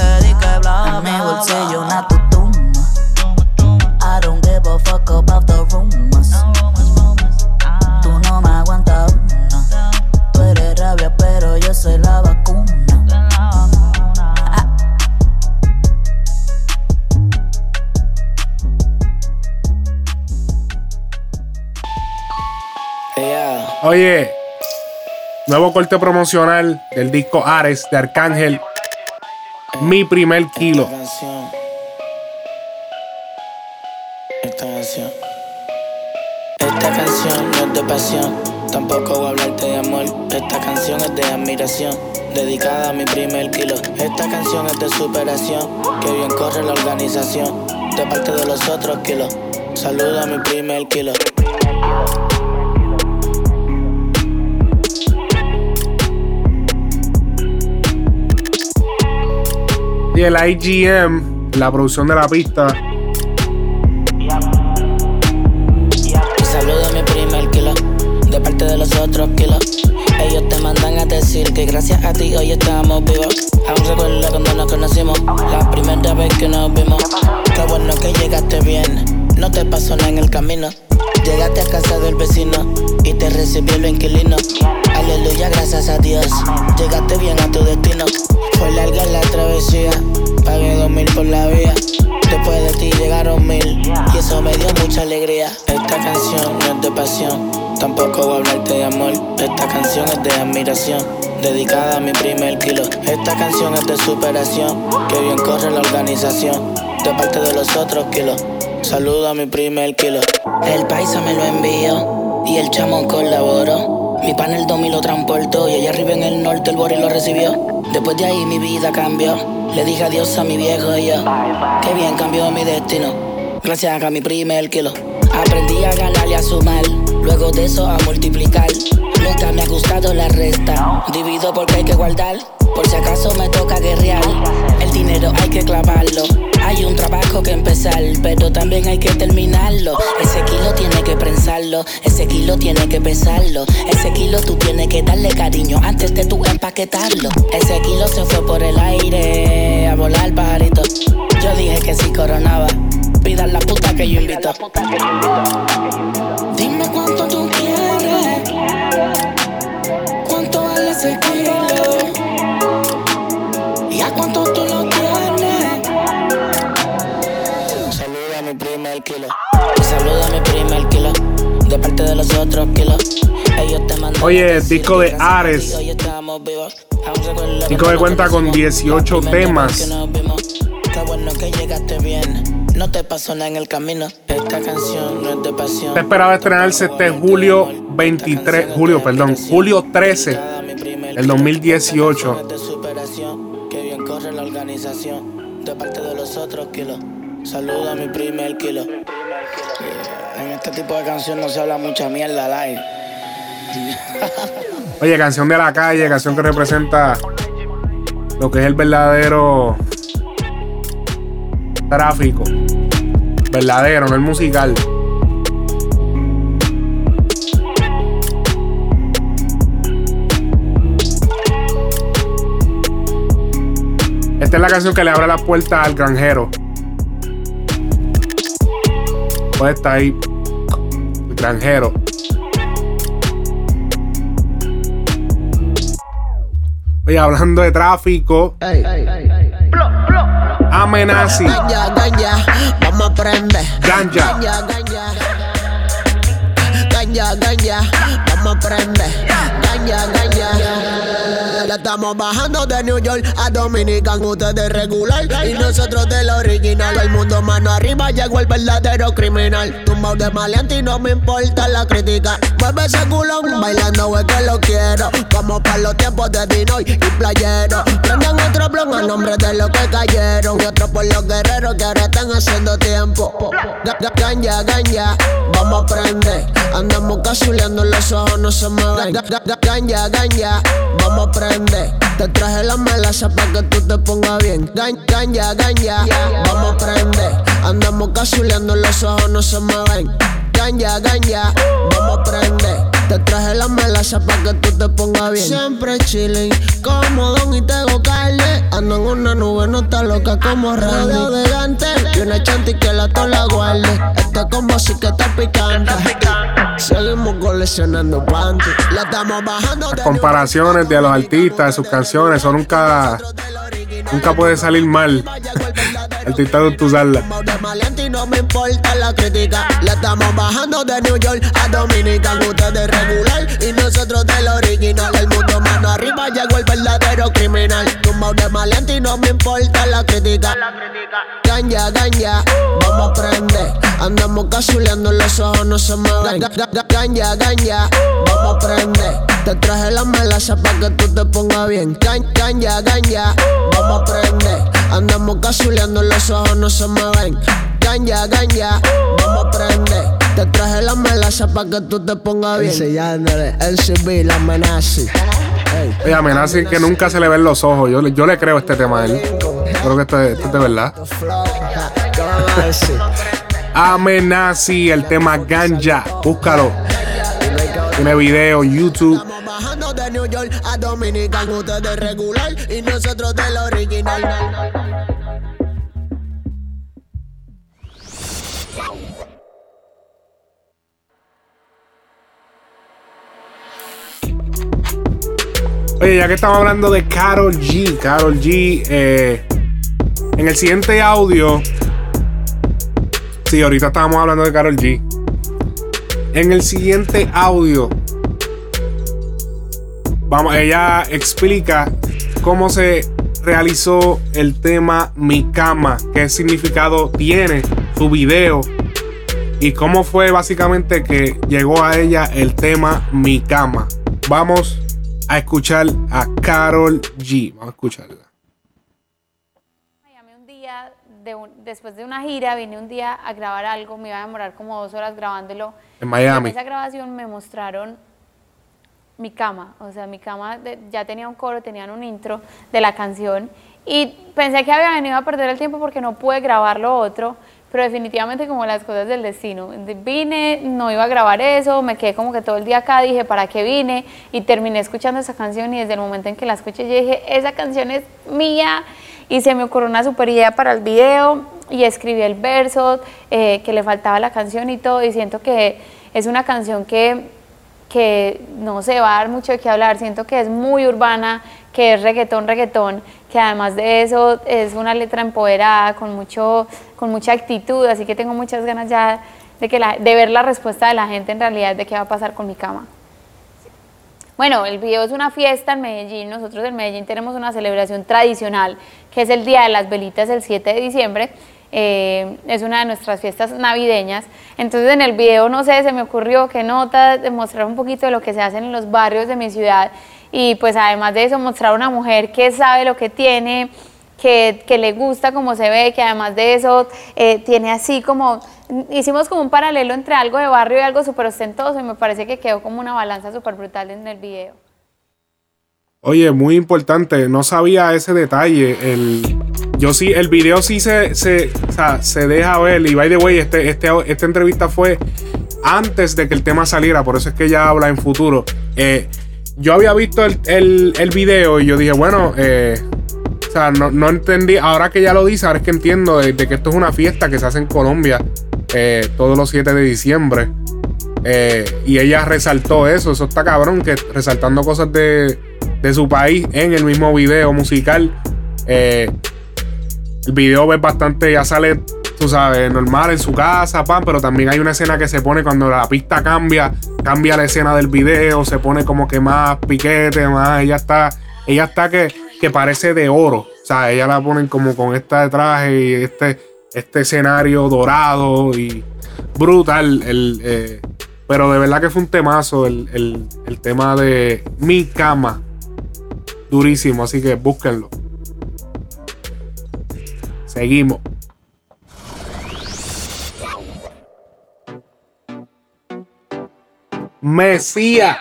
que bla, En mi bolsillo una tutum. I don't give a fuck about the rumors. Tú no me aguantas una. Tú eres rabia, pero yo soy la vacuna. Oye, nuevo corte promocional del disco Ares de Arcángel. Mi primer kilo. canción. Esta canción. Esta canción no es de pasión, tampoco voy a hablarte de amor. Esta canción es de admiración, dedicada a mi primer kilo. Esta canción es de superación, que bien corre la organización, de parte de los otros kilos. Saluda a mi primer kilo. El IGM, la producción de la pista. Y saludo a mi primer kilo, de parte de los otros kilos. Ellos te mandan a decir que gracias a ti hoy estamos vivos. Aún recuerdo cuando nos conocimos, la primera vez que nos vimos. Qué bueno que llegaste bien, no te pasó nada en el camino. Llegaste a casa del recibí los inquilinos. Aleluya, gracias a Dios. Llegaste bien a tu destino. Fue larga la travesía. Pagué dos mil por la vía. Después de ti llegaron mil. Y eso me dio mucha alegría. Esta canción no es de pasión. Tampoco voy a hablarte de amor. Esta canción es de admiración. Dedicada a mi primer kilo. Esta canción es de superación. Que bien corre la organización. De parte de los otros kilos. Saludo a mi primer kilo. El paisa me lo envió. Y el chamo colaboró. Mi pan el domi lo transportó. Y allá arriba en el norte el bori lo recibió. Después de ahí mi vida cambió. Le dije adiós a mi viejo y yo. Qué bien cambió mi destino. Gracias a mi primer kilo. Aprendí a ganar y a sumar. Luego de eso a multiplicar. Nunca me ha gustado la resta. Divido porque hay que guardar. Por si acaso me toca guerrear. El dinero hay que clavarlo. Hay un trabajo que empezar, pero también hay que terminarlo. Ese kilo tiene que prensarlo, ese kilo tiene que pesarlo. Ese kilo tú tienes que darle cariño antes de tú empaquetarlo. Ese kilo se fue por el aire a volar pajarito. Yo dije que si coronaba, pidan la puta que yo invito. Oye, disco de Ares. Disco que cuenta con 18 temas. te esperaba estrenarse este julio 23, julio, perdón, julio 13 del 2018. de superación. Que bien corre la organización. De parte de los otros kilos. Saluda a mi primer kilo. Tipo de canción no se habla mucha mierda live. Oye, canción de la calle, canción que representa lo que es el verdadero tráfico. Verdadero, no el musical. Esta es la canción que le abre la puerta al granjero. Pues está ahí. El granjero. Oye, hablando de tráfico. Amenazi. Ganja, ganja, vamos a prender. Ganja. Ganja, ganja. Ganja, ganja, vamos a prender. Ganja, estamos bajando de New York a Dominican, ustedes regular y nosotros del original. El mundo mano arriba llegó el verdadero criminal. Tumbado de maleante y no me importa la crítica. Mueve ese culón, bailando es que lo quiero. Como para los tiempos de Dinoy y Playero. Prendan otro blon a nombre de los que cayeron. Y otro por los guerreros que ahora están haciendo tiempo. Ga- ga- Ganja, ganja, vamos a prender. Andamos casuleando, los ojos no se mueven. Ga- ga- ga- Ganja, ganja, vamos a prender. Te traje la melaza para que tú te pongas bien. Gan- Ganja, ganja, vamos a prender. Andamos casuleando, los ojos no se mueven. Ganja, ganja, vamos a prender. Te traje la melaza para que tú te pongas bien. Siempre chilling, como don y tengo carne. Ando en una nube, no está loca como radio de gante. Y una chanti que la tola guarde. Este combo sí que está picante. Seguimos coleccionando panty. La estamos bajando de Comparaciones de los artistas, de sus canciones, eso nunca, nunca puede salir mal. Artista de tu maleante y no me importa la crítica. La estamos bajando de New York a Dominican. Ustedes regular y nosotros del original. El mundo mano arriba llegó el verdadero criminal. Tumbado de maleante y no me importa la crítica. Ganja, ganja, vamos a prender. Andamos casuleando, los ojos no se mueven. Ga- ga- ga- Ganja, ganja, vamos a prender. Te traje la melaza para que tú te pongas bien. Gan- Ganja, ganja, vamos a prender. Andamos casuleando, los ojos no se mueven. Ganja, ganja, vamos a prender. Te traje la melaza para que tú te pongas bien. Enseñándole el civil, la amenaza. Oye, amenaza que nunca se le ven los ojos. Yo, le- yo le creo este tema a él. Creo que esto, es- esto es de verdad. Amenazi, el tema Ganja. Búscalo. Tiene video en YouTube. Bajando de New York a Dominican, ustedes regular y nosotros del original. Oye, ya que estamos hablando de Carol G, Carol G, eh, en el siguiente audio. Sí, ahorita estábamos hablando de Carol G. En el siguiente audio, vamos, ella explica cómo se realizó el tema Mi Cama, qué significado tiene su video y cómo fue básicamente que llegó a ella el tema Mi Cama. Vamos a escuchar a Carol G. Vamos a escucharla. un día, de un- después de una gira, vine un día a grabar algo, me iba a demorar como dos horas grabándolo. En Miami. En esa grabación me mostraron mi cama, o sea, mi cama de- ya tenía un coro, tenían un intro de la canción y pensé que había venido a perder el tiempo porque no pude grabar lo otro, pero definitivamente como las cosas del destino. De- Vine, no iba a grabar eso, me quedé como que todo el día acá, dije, ¿para qué vine? Y terminé escuchando esa canción y desde el momento en que la escuché yo dije, esa canción es mía y se me ocurrió una super idea para el video y escribí el verso eh, que le faltaba la canción y todo y siento que es una canción que que no se va a dar mucho de qué hablar, siento que es muy urbana, que es reggaetón, reggaetón, que además de eso es una letra empoderada, con, mucho, con mucha actitud, así que tengo muchas ganas ya de, que de ver la respuesta de la gente en realidad de qué va a pasar con mi cama. Bueno, el video es una fiesta en Medellín. Nosotros en Medellín tenemos una celebración tradicional, que es el Día de las Velitas el 7 de diciembre. Eh, es una de nuestras fiestas navideñas. Entonces en el video, no sé, se me ocurrió que nota de mostrar un poquito de lo que se hace en los barrios de mi ciudad y pues además de eso mostrar una mujer que sabe lo que tiene, que, que le gusta cómo se ve, que además de eso eh, tiene así como, hicimos como un paralelo entre algo de barrio y algo súper ostentoso y me parece que quedó como una balanza súper brutal en el video. Oye, muy importante, no sabía ese detalle. El, yo sí, el video sí se, se, o sea, se deja ver. Y by the way, este, este, esta entrevista fue antes de que el tema saliera, por eso es que ella habla en futuro. Eh, yo había visto el, el, el video y yo dije, bueno, eh, o sea, no, no entendí. Ahora que ya lo dice, ahora es que entiendo de, que esto es una fiesta que se hace en Colombia eh, todos los 7 de diciembre. Eh, y ella resaltó eso, eso está cabrón, que resaltando cosas de, de su país en el mismo video musical. El video es bastante, ya sale, tú sabes, normal en su casa, pan, pero también hay una escena que se pone cuando la pista cambia, cambia la escena del video, se pone como que más piquete, más, ella está, ella está que, que parece de oro. O sea, ella la ponen como con esta traje y este, este escenario dorado y brutal. El, eh, pero de verdad que fue un temazo el, el- el tema de mi cama. Durísimo, así que búsquenlo. Seguimos. Mesías.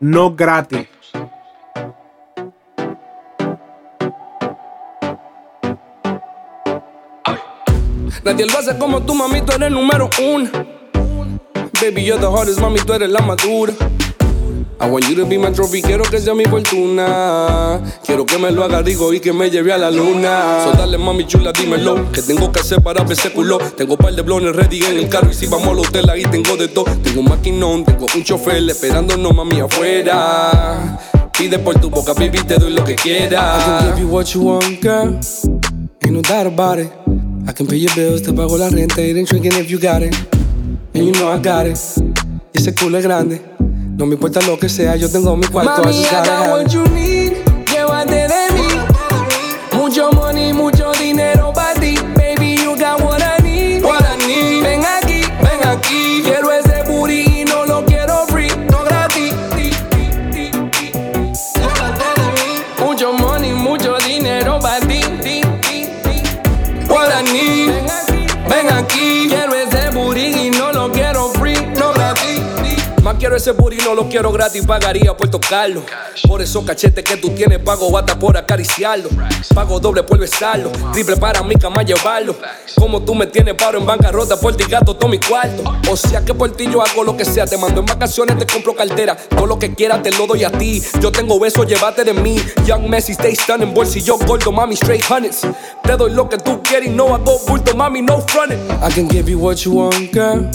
No gratis. Nadie lo hace como tú, mami, tú eres número uno. Baby, you're the hardest, mami, tú eres la madura. I want you to be my trophy, quiero que sea mi fortuna. Quiero que me lo haga rico y que me lleve a la luna. So dale, mami chula, dímelo. Que tengo que hacer para ver ese culo. Tengo par de blones ready en el carro y si vamos al hotel ahí tengo de todo. Tengo un maquinón, tengo un chofer esperándonos, mami, afuera. Pide por tu boca, baby, te doy lo que quieras. I can give you what you want, girl. Ain't no doubt about it. I can pay your bills, te pago la renta, ain't drinking if you got it. And you know I got it. Y ese culo es grande. No me importa lo que sea, yo tengo mi cuarto. Mami, I got what you need. Llévate de mí. Mucho money, mucho dinero para ti. Quiero ese booty, no lo quiero gratis, pagaría por tocarlo. Por esos cachetes que tú tienes, pago bata por acariciarlo. Pago doble por besarlo, triple para mi cama llevarlo. Como tú me tienes paro en bancarrota, por ti gato todo mi cuarto. O sea que por ti yo hago lo que sea, te mando en vacaciones, te compro cartera. Todo lo que quieras te lo doy a ti. Yo tengo besos, llévate de mí. Young Messi, stay stunning, bolsillo gordo, mami, straight hundreds. Te doy lo que tú quieres y no hago bulto, mami, no fronting. I can give you what you want, girl.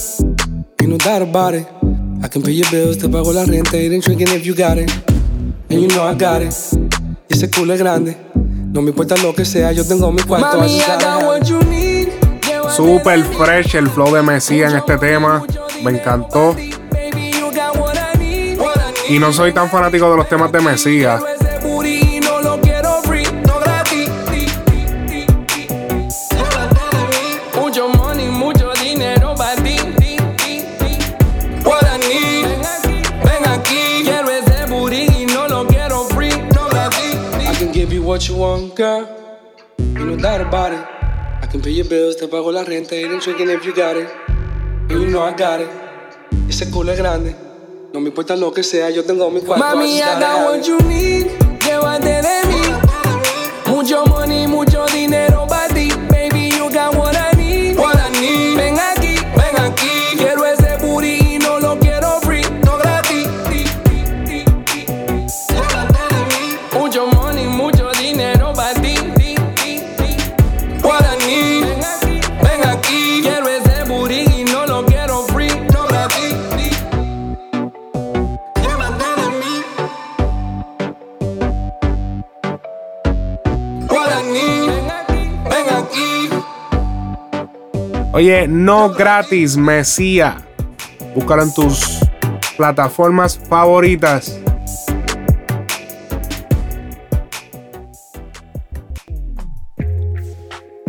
Ain't no doubt about it. I can pay your bills, te pago la renta, it ain't drinking if you got it. And you know I got it. Y ese culo es grande. No me importa lo que sea, yo tengo mi cuarto. Mami, I got sabes. what you need. Super fresh el flow de Mesías en este tema. Me encantó. Y no soy tan fanático de los temas de Mesías. Girl. You know that about it. I can pay your bills, te pago la renta, ain't tricking if you got it. And you know I got it. Ese culo es grande. No me importa lo que sea, yo tengo mi cuarto. Mami, I got what you need. Llévate de mí. Mucho money, mucho dinero para ti. Oye, no gratis, Mesías. Búscalo en tus plataformas favoritas.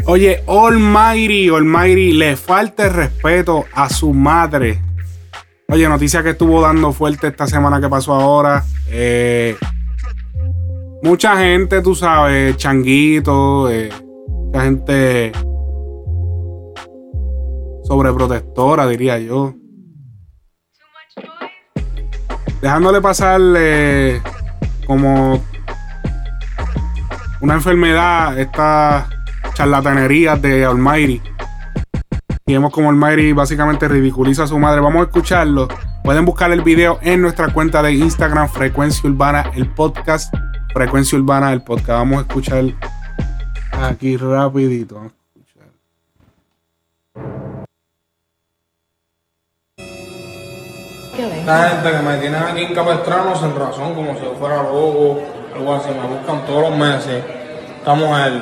Oye, Almighty, Almighty, le falta el respeto a su madre. Oye, noticia que estuvo dando fuerte esta semana que pasó ahora. Eh, mucha gente, tú sabes, changuito, eh, mucha gente sobreprotectora, diría yo. Dejándole pasar eh, como una enfermedad estas charlatanerías de Almighty. Y vemos como Almighty básicamente ridiculiza a su madre. Vamos a escucharlo. Pueden buscar el video en nuestra cuenta de Instagram, Frecuencia Urbana, el podcast. Frecuencia Urbana, el podcast. Vamos a escuchar aquí rapidito. La gente que me tienen aquí en Capestrano sin razón, como si yo fuera loco, algo así, me buscan todos los meses. Esta mujer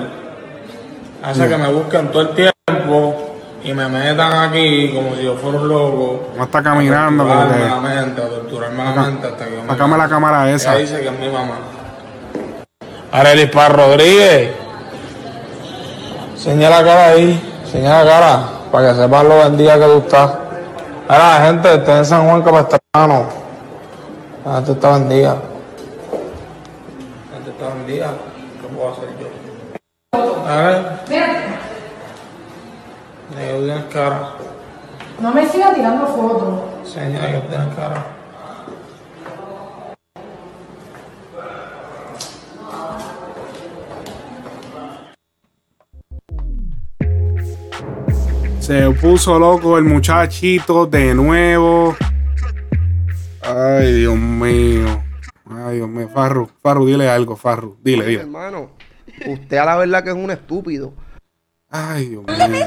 hace que me busquen todo el tiempo y me metan aquí como si yo fuera un loco. No está caminando, a como torturarme que- la mente, a torturarme la mente hasta que yo me la cámara esa. Ella dice que es mi mamá. Arelis Paz Rodríguez. Señala la cara ahí, señala la cara, para que sepas lo bendiga que tú estás. Ahora, gente, estoy en San Juan Capistrano. La gente está bendiga. La gente está bendiga. ¿Qué puedo hacer yo? A ver, le digo, tienes cara. No me sigas tirando fotos. Señala que tienes cara. Se puso loco el muchachito de nuevo. Ay, Dios mío. Ay, Dios mío. Farru, Farru, dile algo, Farru. Dile, dile. Hermano, usted a la verdad que es un estúpido. Ay, Dios mío. ridículo,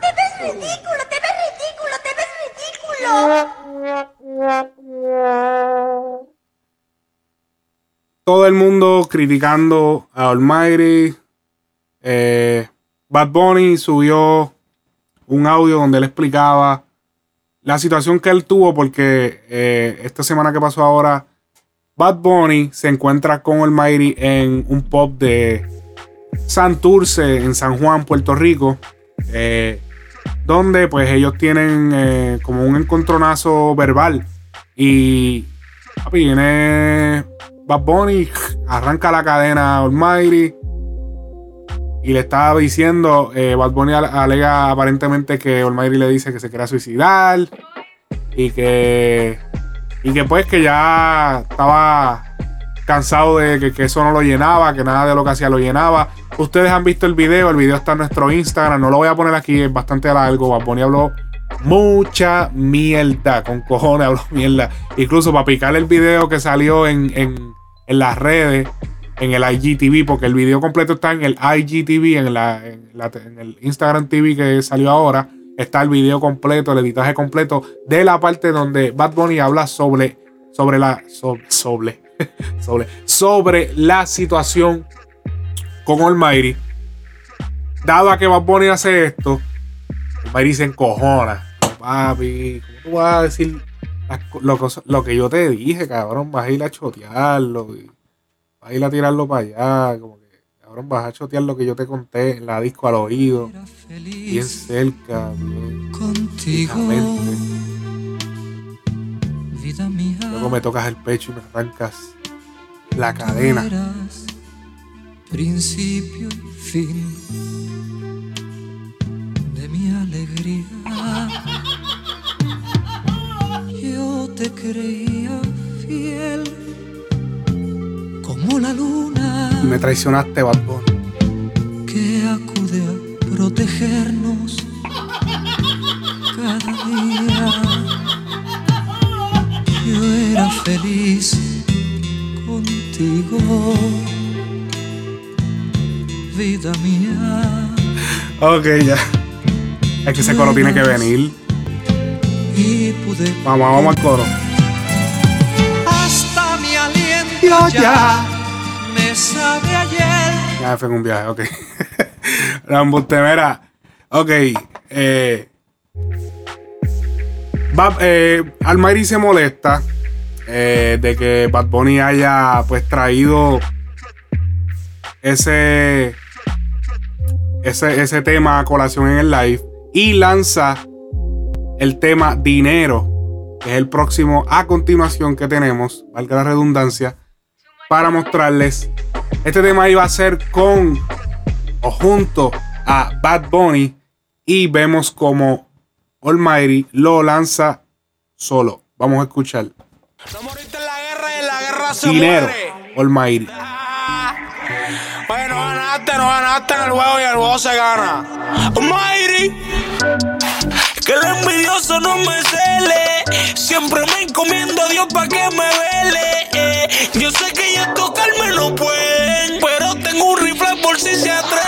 te ves ridículo, te ves ridículo, te ves ridículo. Todo el mundo criticando a Almighty. Eh, Bad Bunny subió un audio donde él explicaba la situación que él tuvo porque eh, esta semana que pasó ahora, Bad Bunny se encuentra con Almighty en un pub de Santurce en San Juan, Puerto Rico, eh, donde pues ellos tienen eh, como un encontronazo verbal. Y viene Bad Bunny, arranca la cadena Almighty y le estaba diciendo, eh, Bad Bunny ale- alega aparentemente que Almighty le dice que se quiera suicidar y que, y que pues que ya estaba cansado de que, que eso no lo llenaba, que nada de lo que hacía lo llenaba. Ustedes han visto el video, el video está en nuestro Instagram, no lo voy a poner aquí, es bastante largo. Bad Bunny habló mucha mierda, con cojones habló mierda. Incluso para picar el video que salió en, en, en las redes, en el IGTV, porque el video completo está en el IGTV, en, la, en, la- en el Instagram TV que salió ahora. Está el video completo, el editaje completo de la parte donde Bad Bunny habla sobre, sobre la, so- sobre, sobre, sobre la situación con Almighty. Dado a que Bad Bunny hace esto, Almighty se encojona. Papi, ¿cómo tú vas a decir lo, lo que yo te dije, cabrón? Vas a ir a chotearlo. y vas a ir a tirarlo para allá. Como que, cabrón, vas a chotear lo que yo te conté en la disco al oído. Bien cerca, bien. Contigo, vida mía. Luego me tocas el pecho y me arrancas la cadena. eras principio y fin de mi alegría. Yo te creía fiel como la luna me traicionaste, Bad Bunny. que acude a protegernos cada día. Yo era feliz contigo, vida mía. Ok, ya. Es que ese coro tiene que venir. Y pude Vamos, vamos al coro. hasta mi aliento ya Ya fue un viaje, ok. La embustemera. Ok. Eh, eh, se molesta eh, de que Bad Bunny haya pues traído ese, ese, ese tema a colación en el live y lanza el tema Dinero, que es el próximo a continuación que tenemos, valga la redundancia, para mostrarles. Este tema iba a ser con o junto a Bad Bunny y vemos como Almighty lo lanza solo. Vamos a escuchar. Dinero, Almighty. Oye, no ganaste, no ganaste en el juego y el juego se gana. Almighty, que el envidioso no me cele. Siempre me encomiendo a Dios para que me vele. eh. Yo sé que ellos tocarme no pueden, pero tengo un rifle por si se atreven.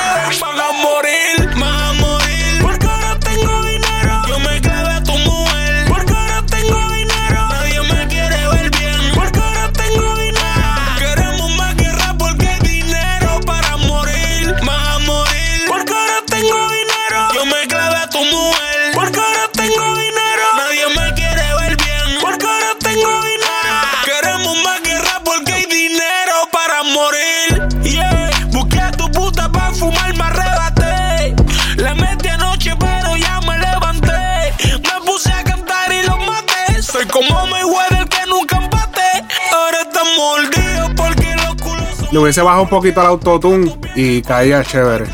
Le hubiese bajado un poquito al autotune y caía chévere.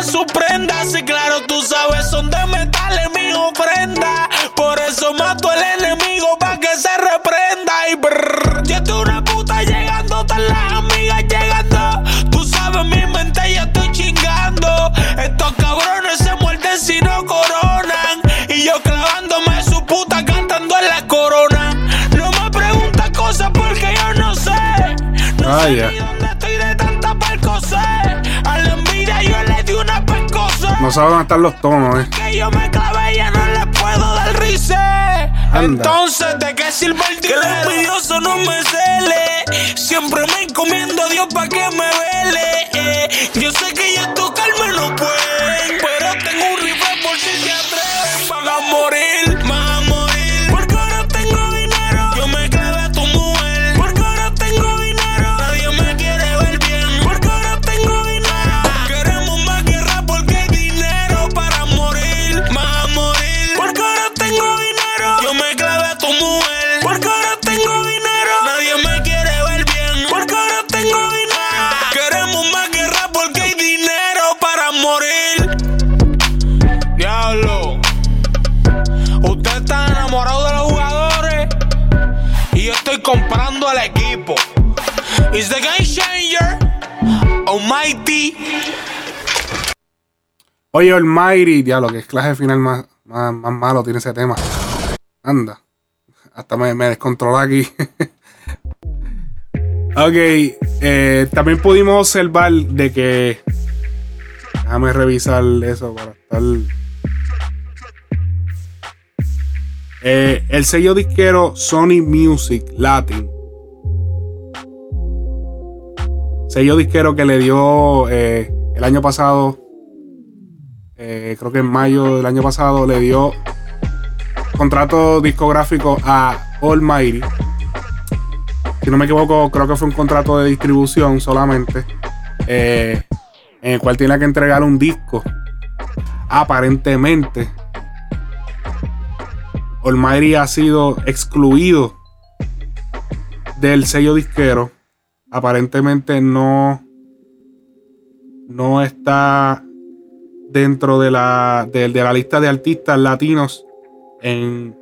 Importan sus prendas. Y claro, tú sabes, son de metal en mi ofrenda. Por eso mato al enemigo para que se reprenda. Y brrr, ya estoy una puta llegando, están las amigas llegando. Tú sabes, mi mente ya estoy chingando. Estos cabrones se muerden si no coronan. Y yo clavándome su puta cantando en la corona. No me preguntas cosas porque yo no sé. Ah, ya. Estoy de tanta percocé. No sabe dónde están los tonos, eh. Que yo me clavé ya no le puedo dar risa. Entonces, ¿de qué sirve el dinero? Que el envidioso no me cele. Siempre me encomiendo a Dios para que me vele. eh. Yo sé que Oye, Almighty, diablo, que es clase final más, más, más malo tiene ese tema. Anda. Hasta me, me descontrola aquí. ok. eh, también pudimos observar de que. Déjame revisar eso para estar. Eh, el sello disquero Sony Music Latin. Sello disquero que le dio eh, el año pasado. Eh, creo que en mayo del año pasado le dio contrato discográfico a Almighty. Si no me equivoco, creo que fue un contrato de distribución solamente. eh, en el cual tiene que entregar un disco. Aparentemente. Almighty ha sido excluido del sello disquero. Aparentemente no. No está dentro de la, de, de la lista de artistas latinos en,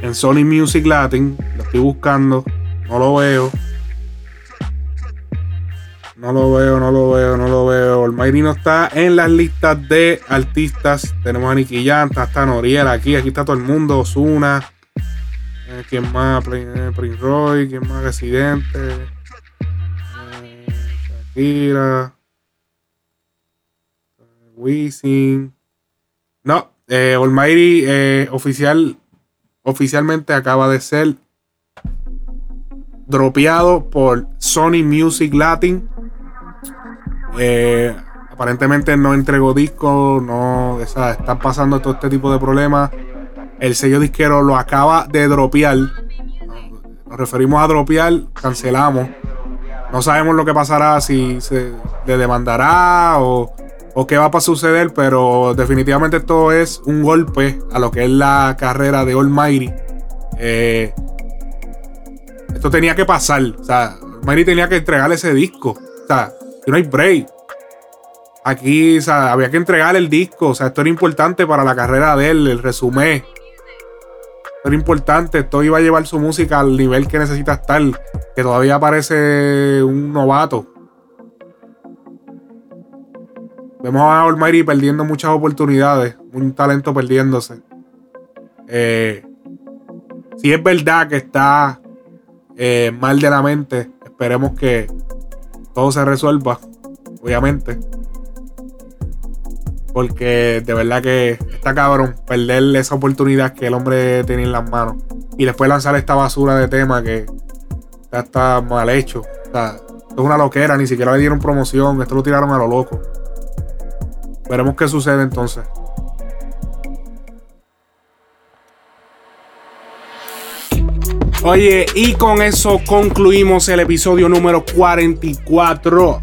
en Sony Music Latin. Lo estoy buscando. No lo veo. No lo veo, no lo veo, no lo veo. Almighty no está en las listas de artistas. Tenemos a Nicky Jam, está Noriel aquí. Aquí está todo el mundo. Osuna. Eh, ¿Quién más? Eh, Prince Roy. ¿Quién más? Residente. Eh, Shakira. Wisin. No, eh, Almighty eh, oficial, oficialmente acaba de ser dropeado por Sony Music Latin. Eh, aparentemente no entregó disco, no, o sea, están pasando todo este tipo de problemas. El sello disquero lo acaba de dropear. Nos referimos a dropear, cancelamos. No sabemos lo que pasará, si se le demandará o, o qué va a suceder, pero definitivamente esto es un golpe a lo que es la carrera de Almighty. Eh, esto tenía que pasar. O sea, Almighty tenía que entregarle ese disco. O sea, no hay break. Aquí, o sea, había que entregar el disco. O sea, esto era importante para la carrera de él, el resumen. Esto era importante. Esto iba a llevar su música al nivel que necesita estar. Que todavía parece un novato. Vemos a Almighty perdiendo muchas oportunidades. Un talento perdiéndose. Eh, si es verdad que está eh, mal de la mente, esperemos que todo se resuelva. Obviamente. Porque de verdad que está cabrón perder esa oportunidad que el hombre tenía en las manos. Y después lanzar esta basura de tema que ya está mal hecho. O sea, esto es una loquera, ni siquiera le dieron promoción. Esto lo tiraron a lo loco. Veremos qué sucede entonces. Oye, y con eso concluimos el episodio número 44.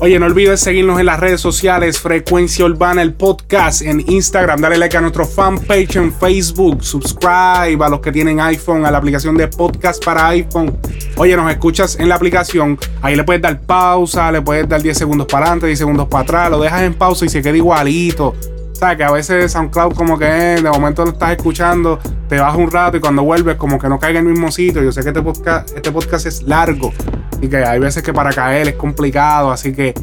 Oye, no olvides seguirnos en las redes sociales, Frecuencia Urbana, el podcast en Instagram, dale like a nuestro fanpage en Facebook, subscribe a los que tienen iPhone, a la aplicación de podcast para iPhone. Oye, nos escuchas en la aplicación, ahí le puedes dar pausa, le puedes dar 10 segundos para adelante, 10 segundos para atrás, lo dejas en pausa y se queda igualito. Que a veces SoundCloud como que de momento lo estás escuchando, te vas un rato y cuando vuelves como que no caiga en el mismo sitio. Yo sé que este podcast, este podcast es largo y que hay veces que para caer es complicado, así que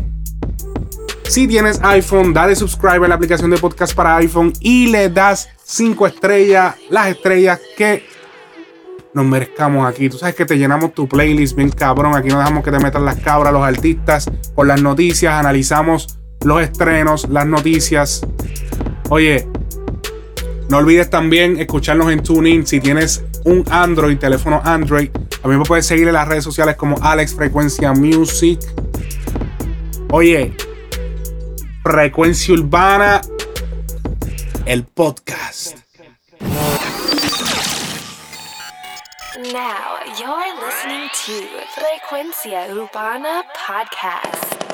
si tienes iPhone, dale subscribe a la aplicación de podcast para iPhone y le das 5 estrellas, las estrellas que nos merezcamos aquí. Tú sabes que te llenamos tu playlist bien cabrón. Aquí no dejamos que te metan las cabras los artistas con las noticias. Analizamos los estrenos, las noticias. Oye, no olvides también escucharnos en TuneIn. Si tienes un Android, teléfono Android, también me puedes seguir en las redes sociales como Alex Frecuencia Music. Oye, Frecuencia Urbana, el podcast. Now you're listening to Frecuencia Urbana Podcast.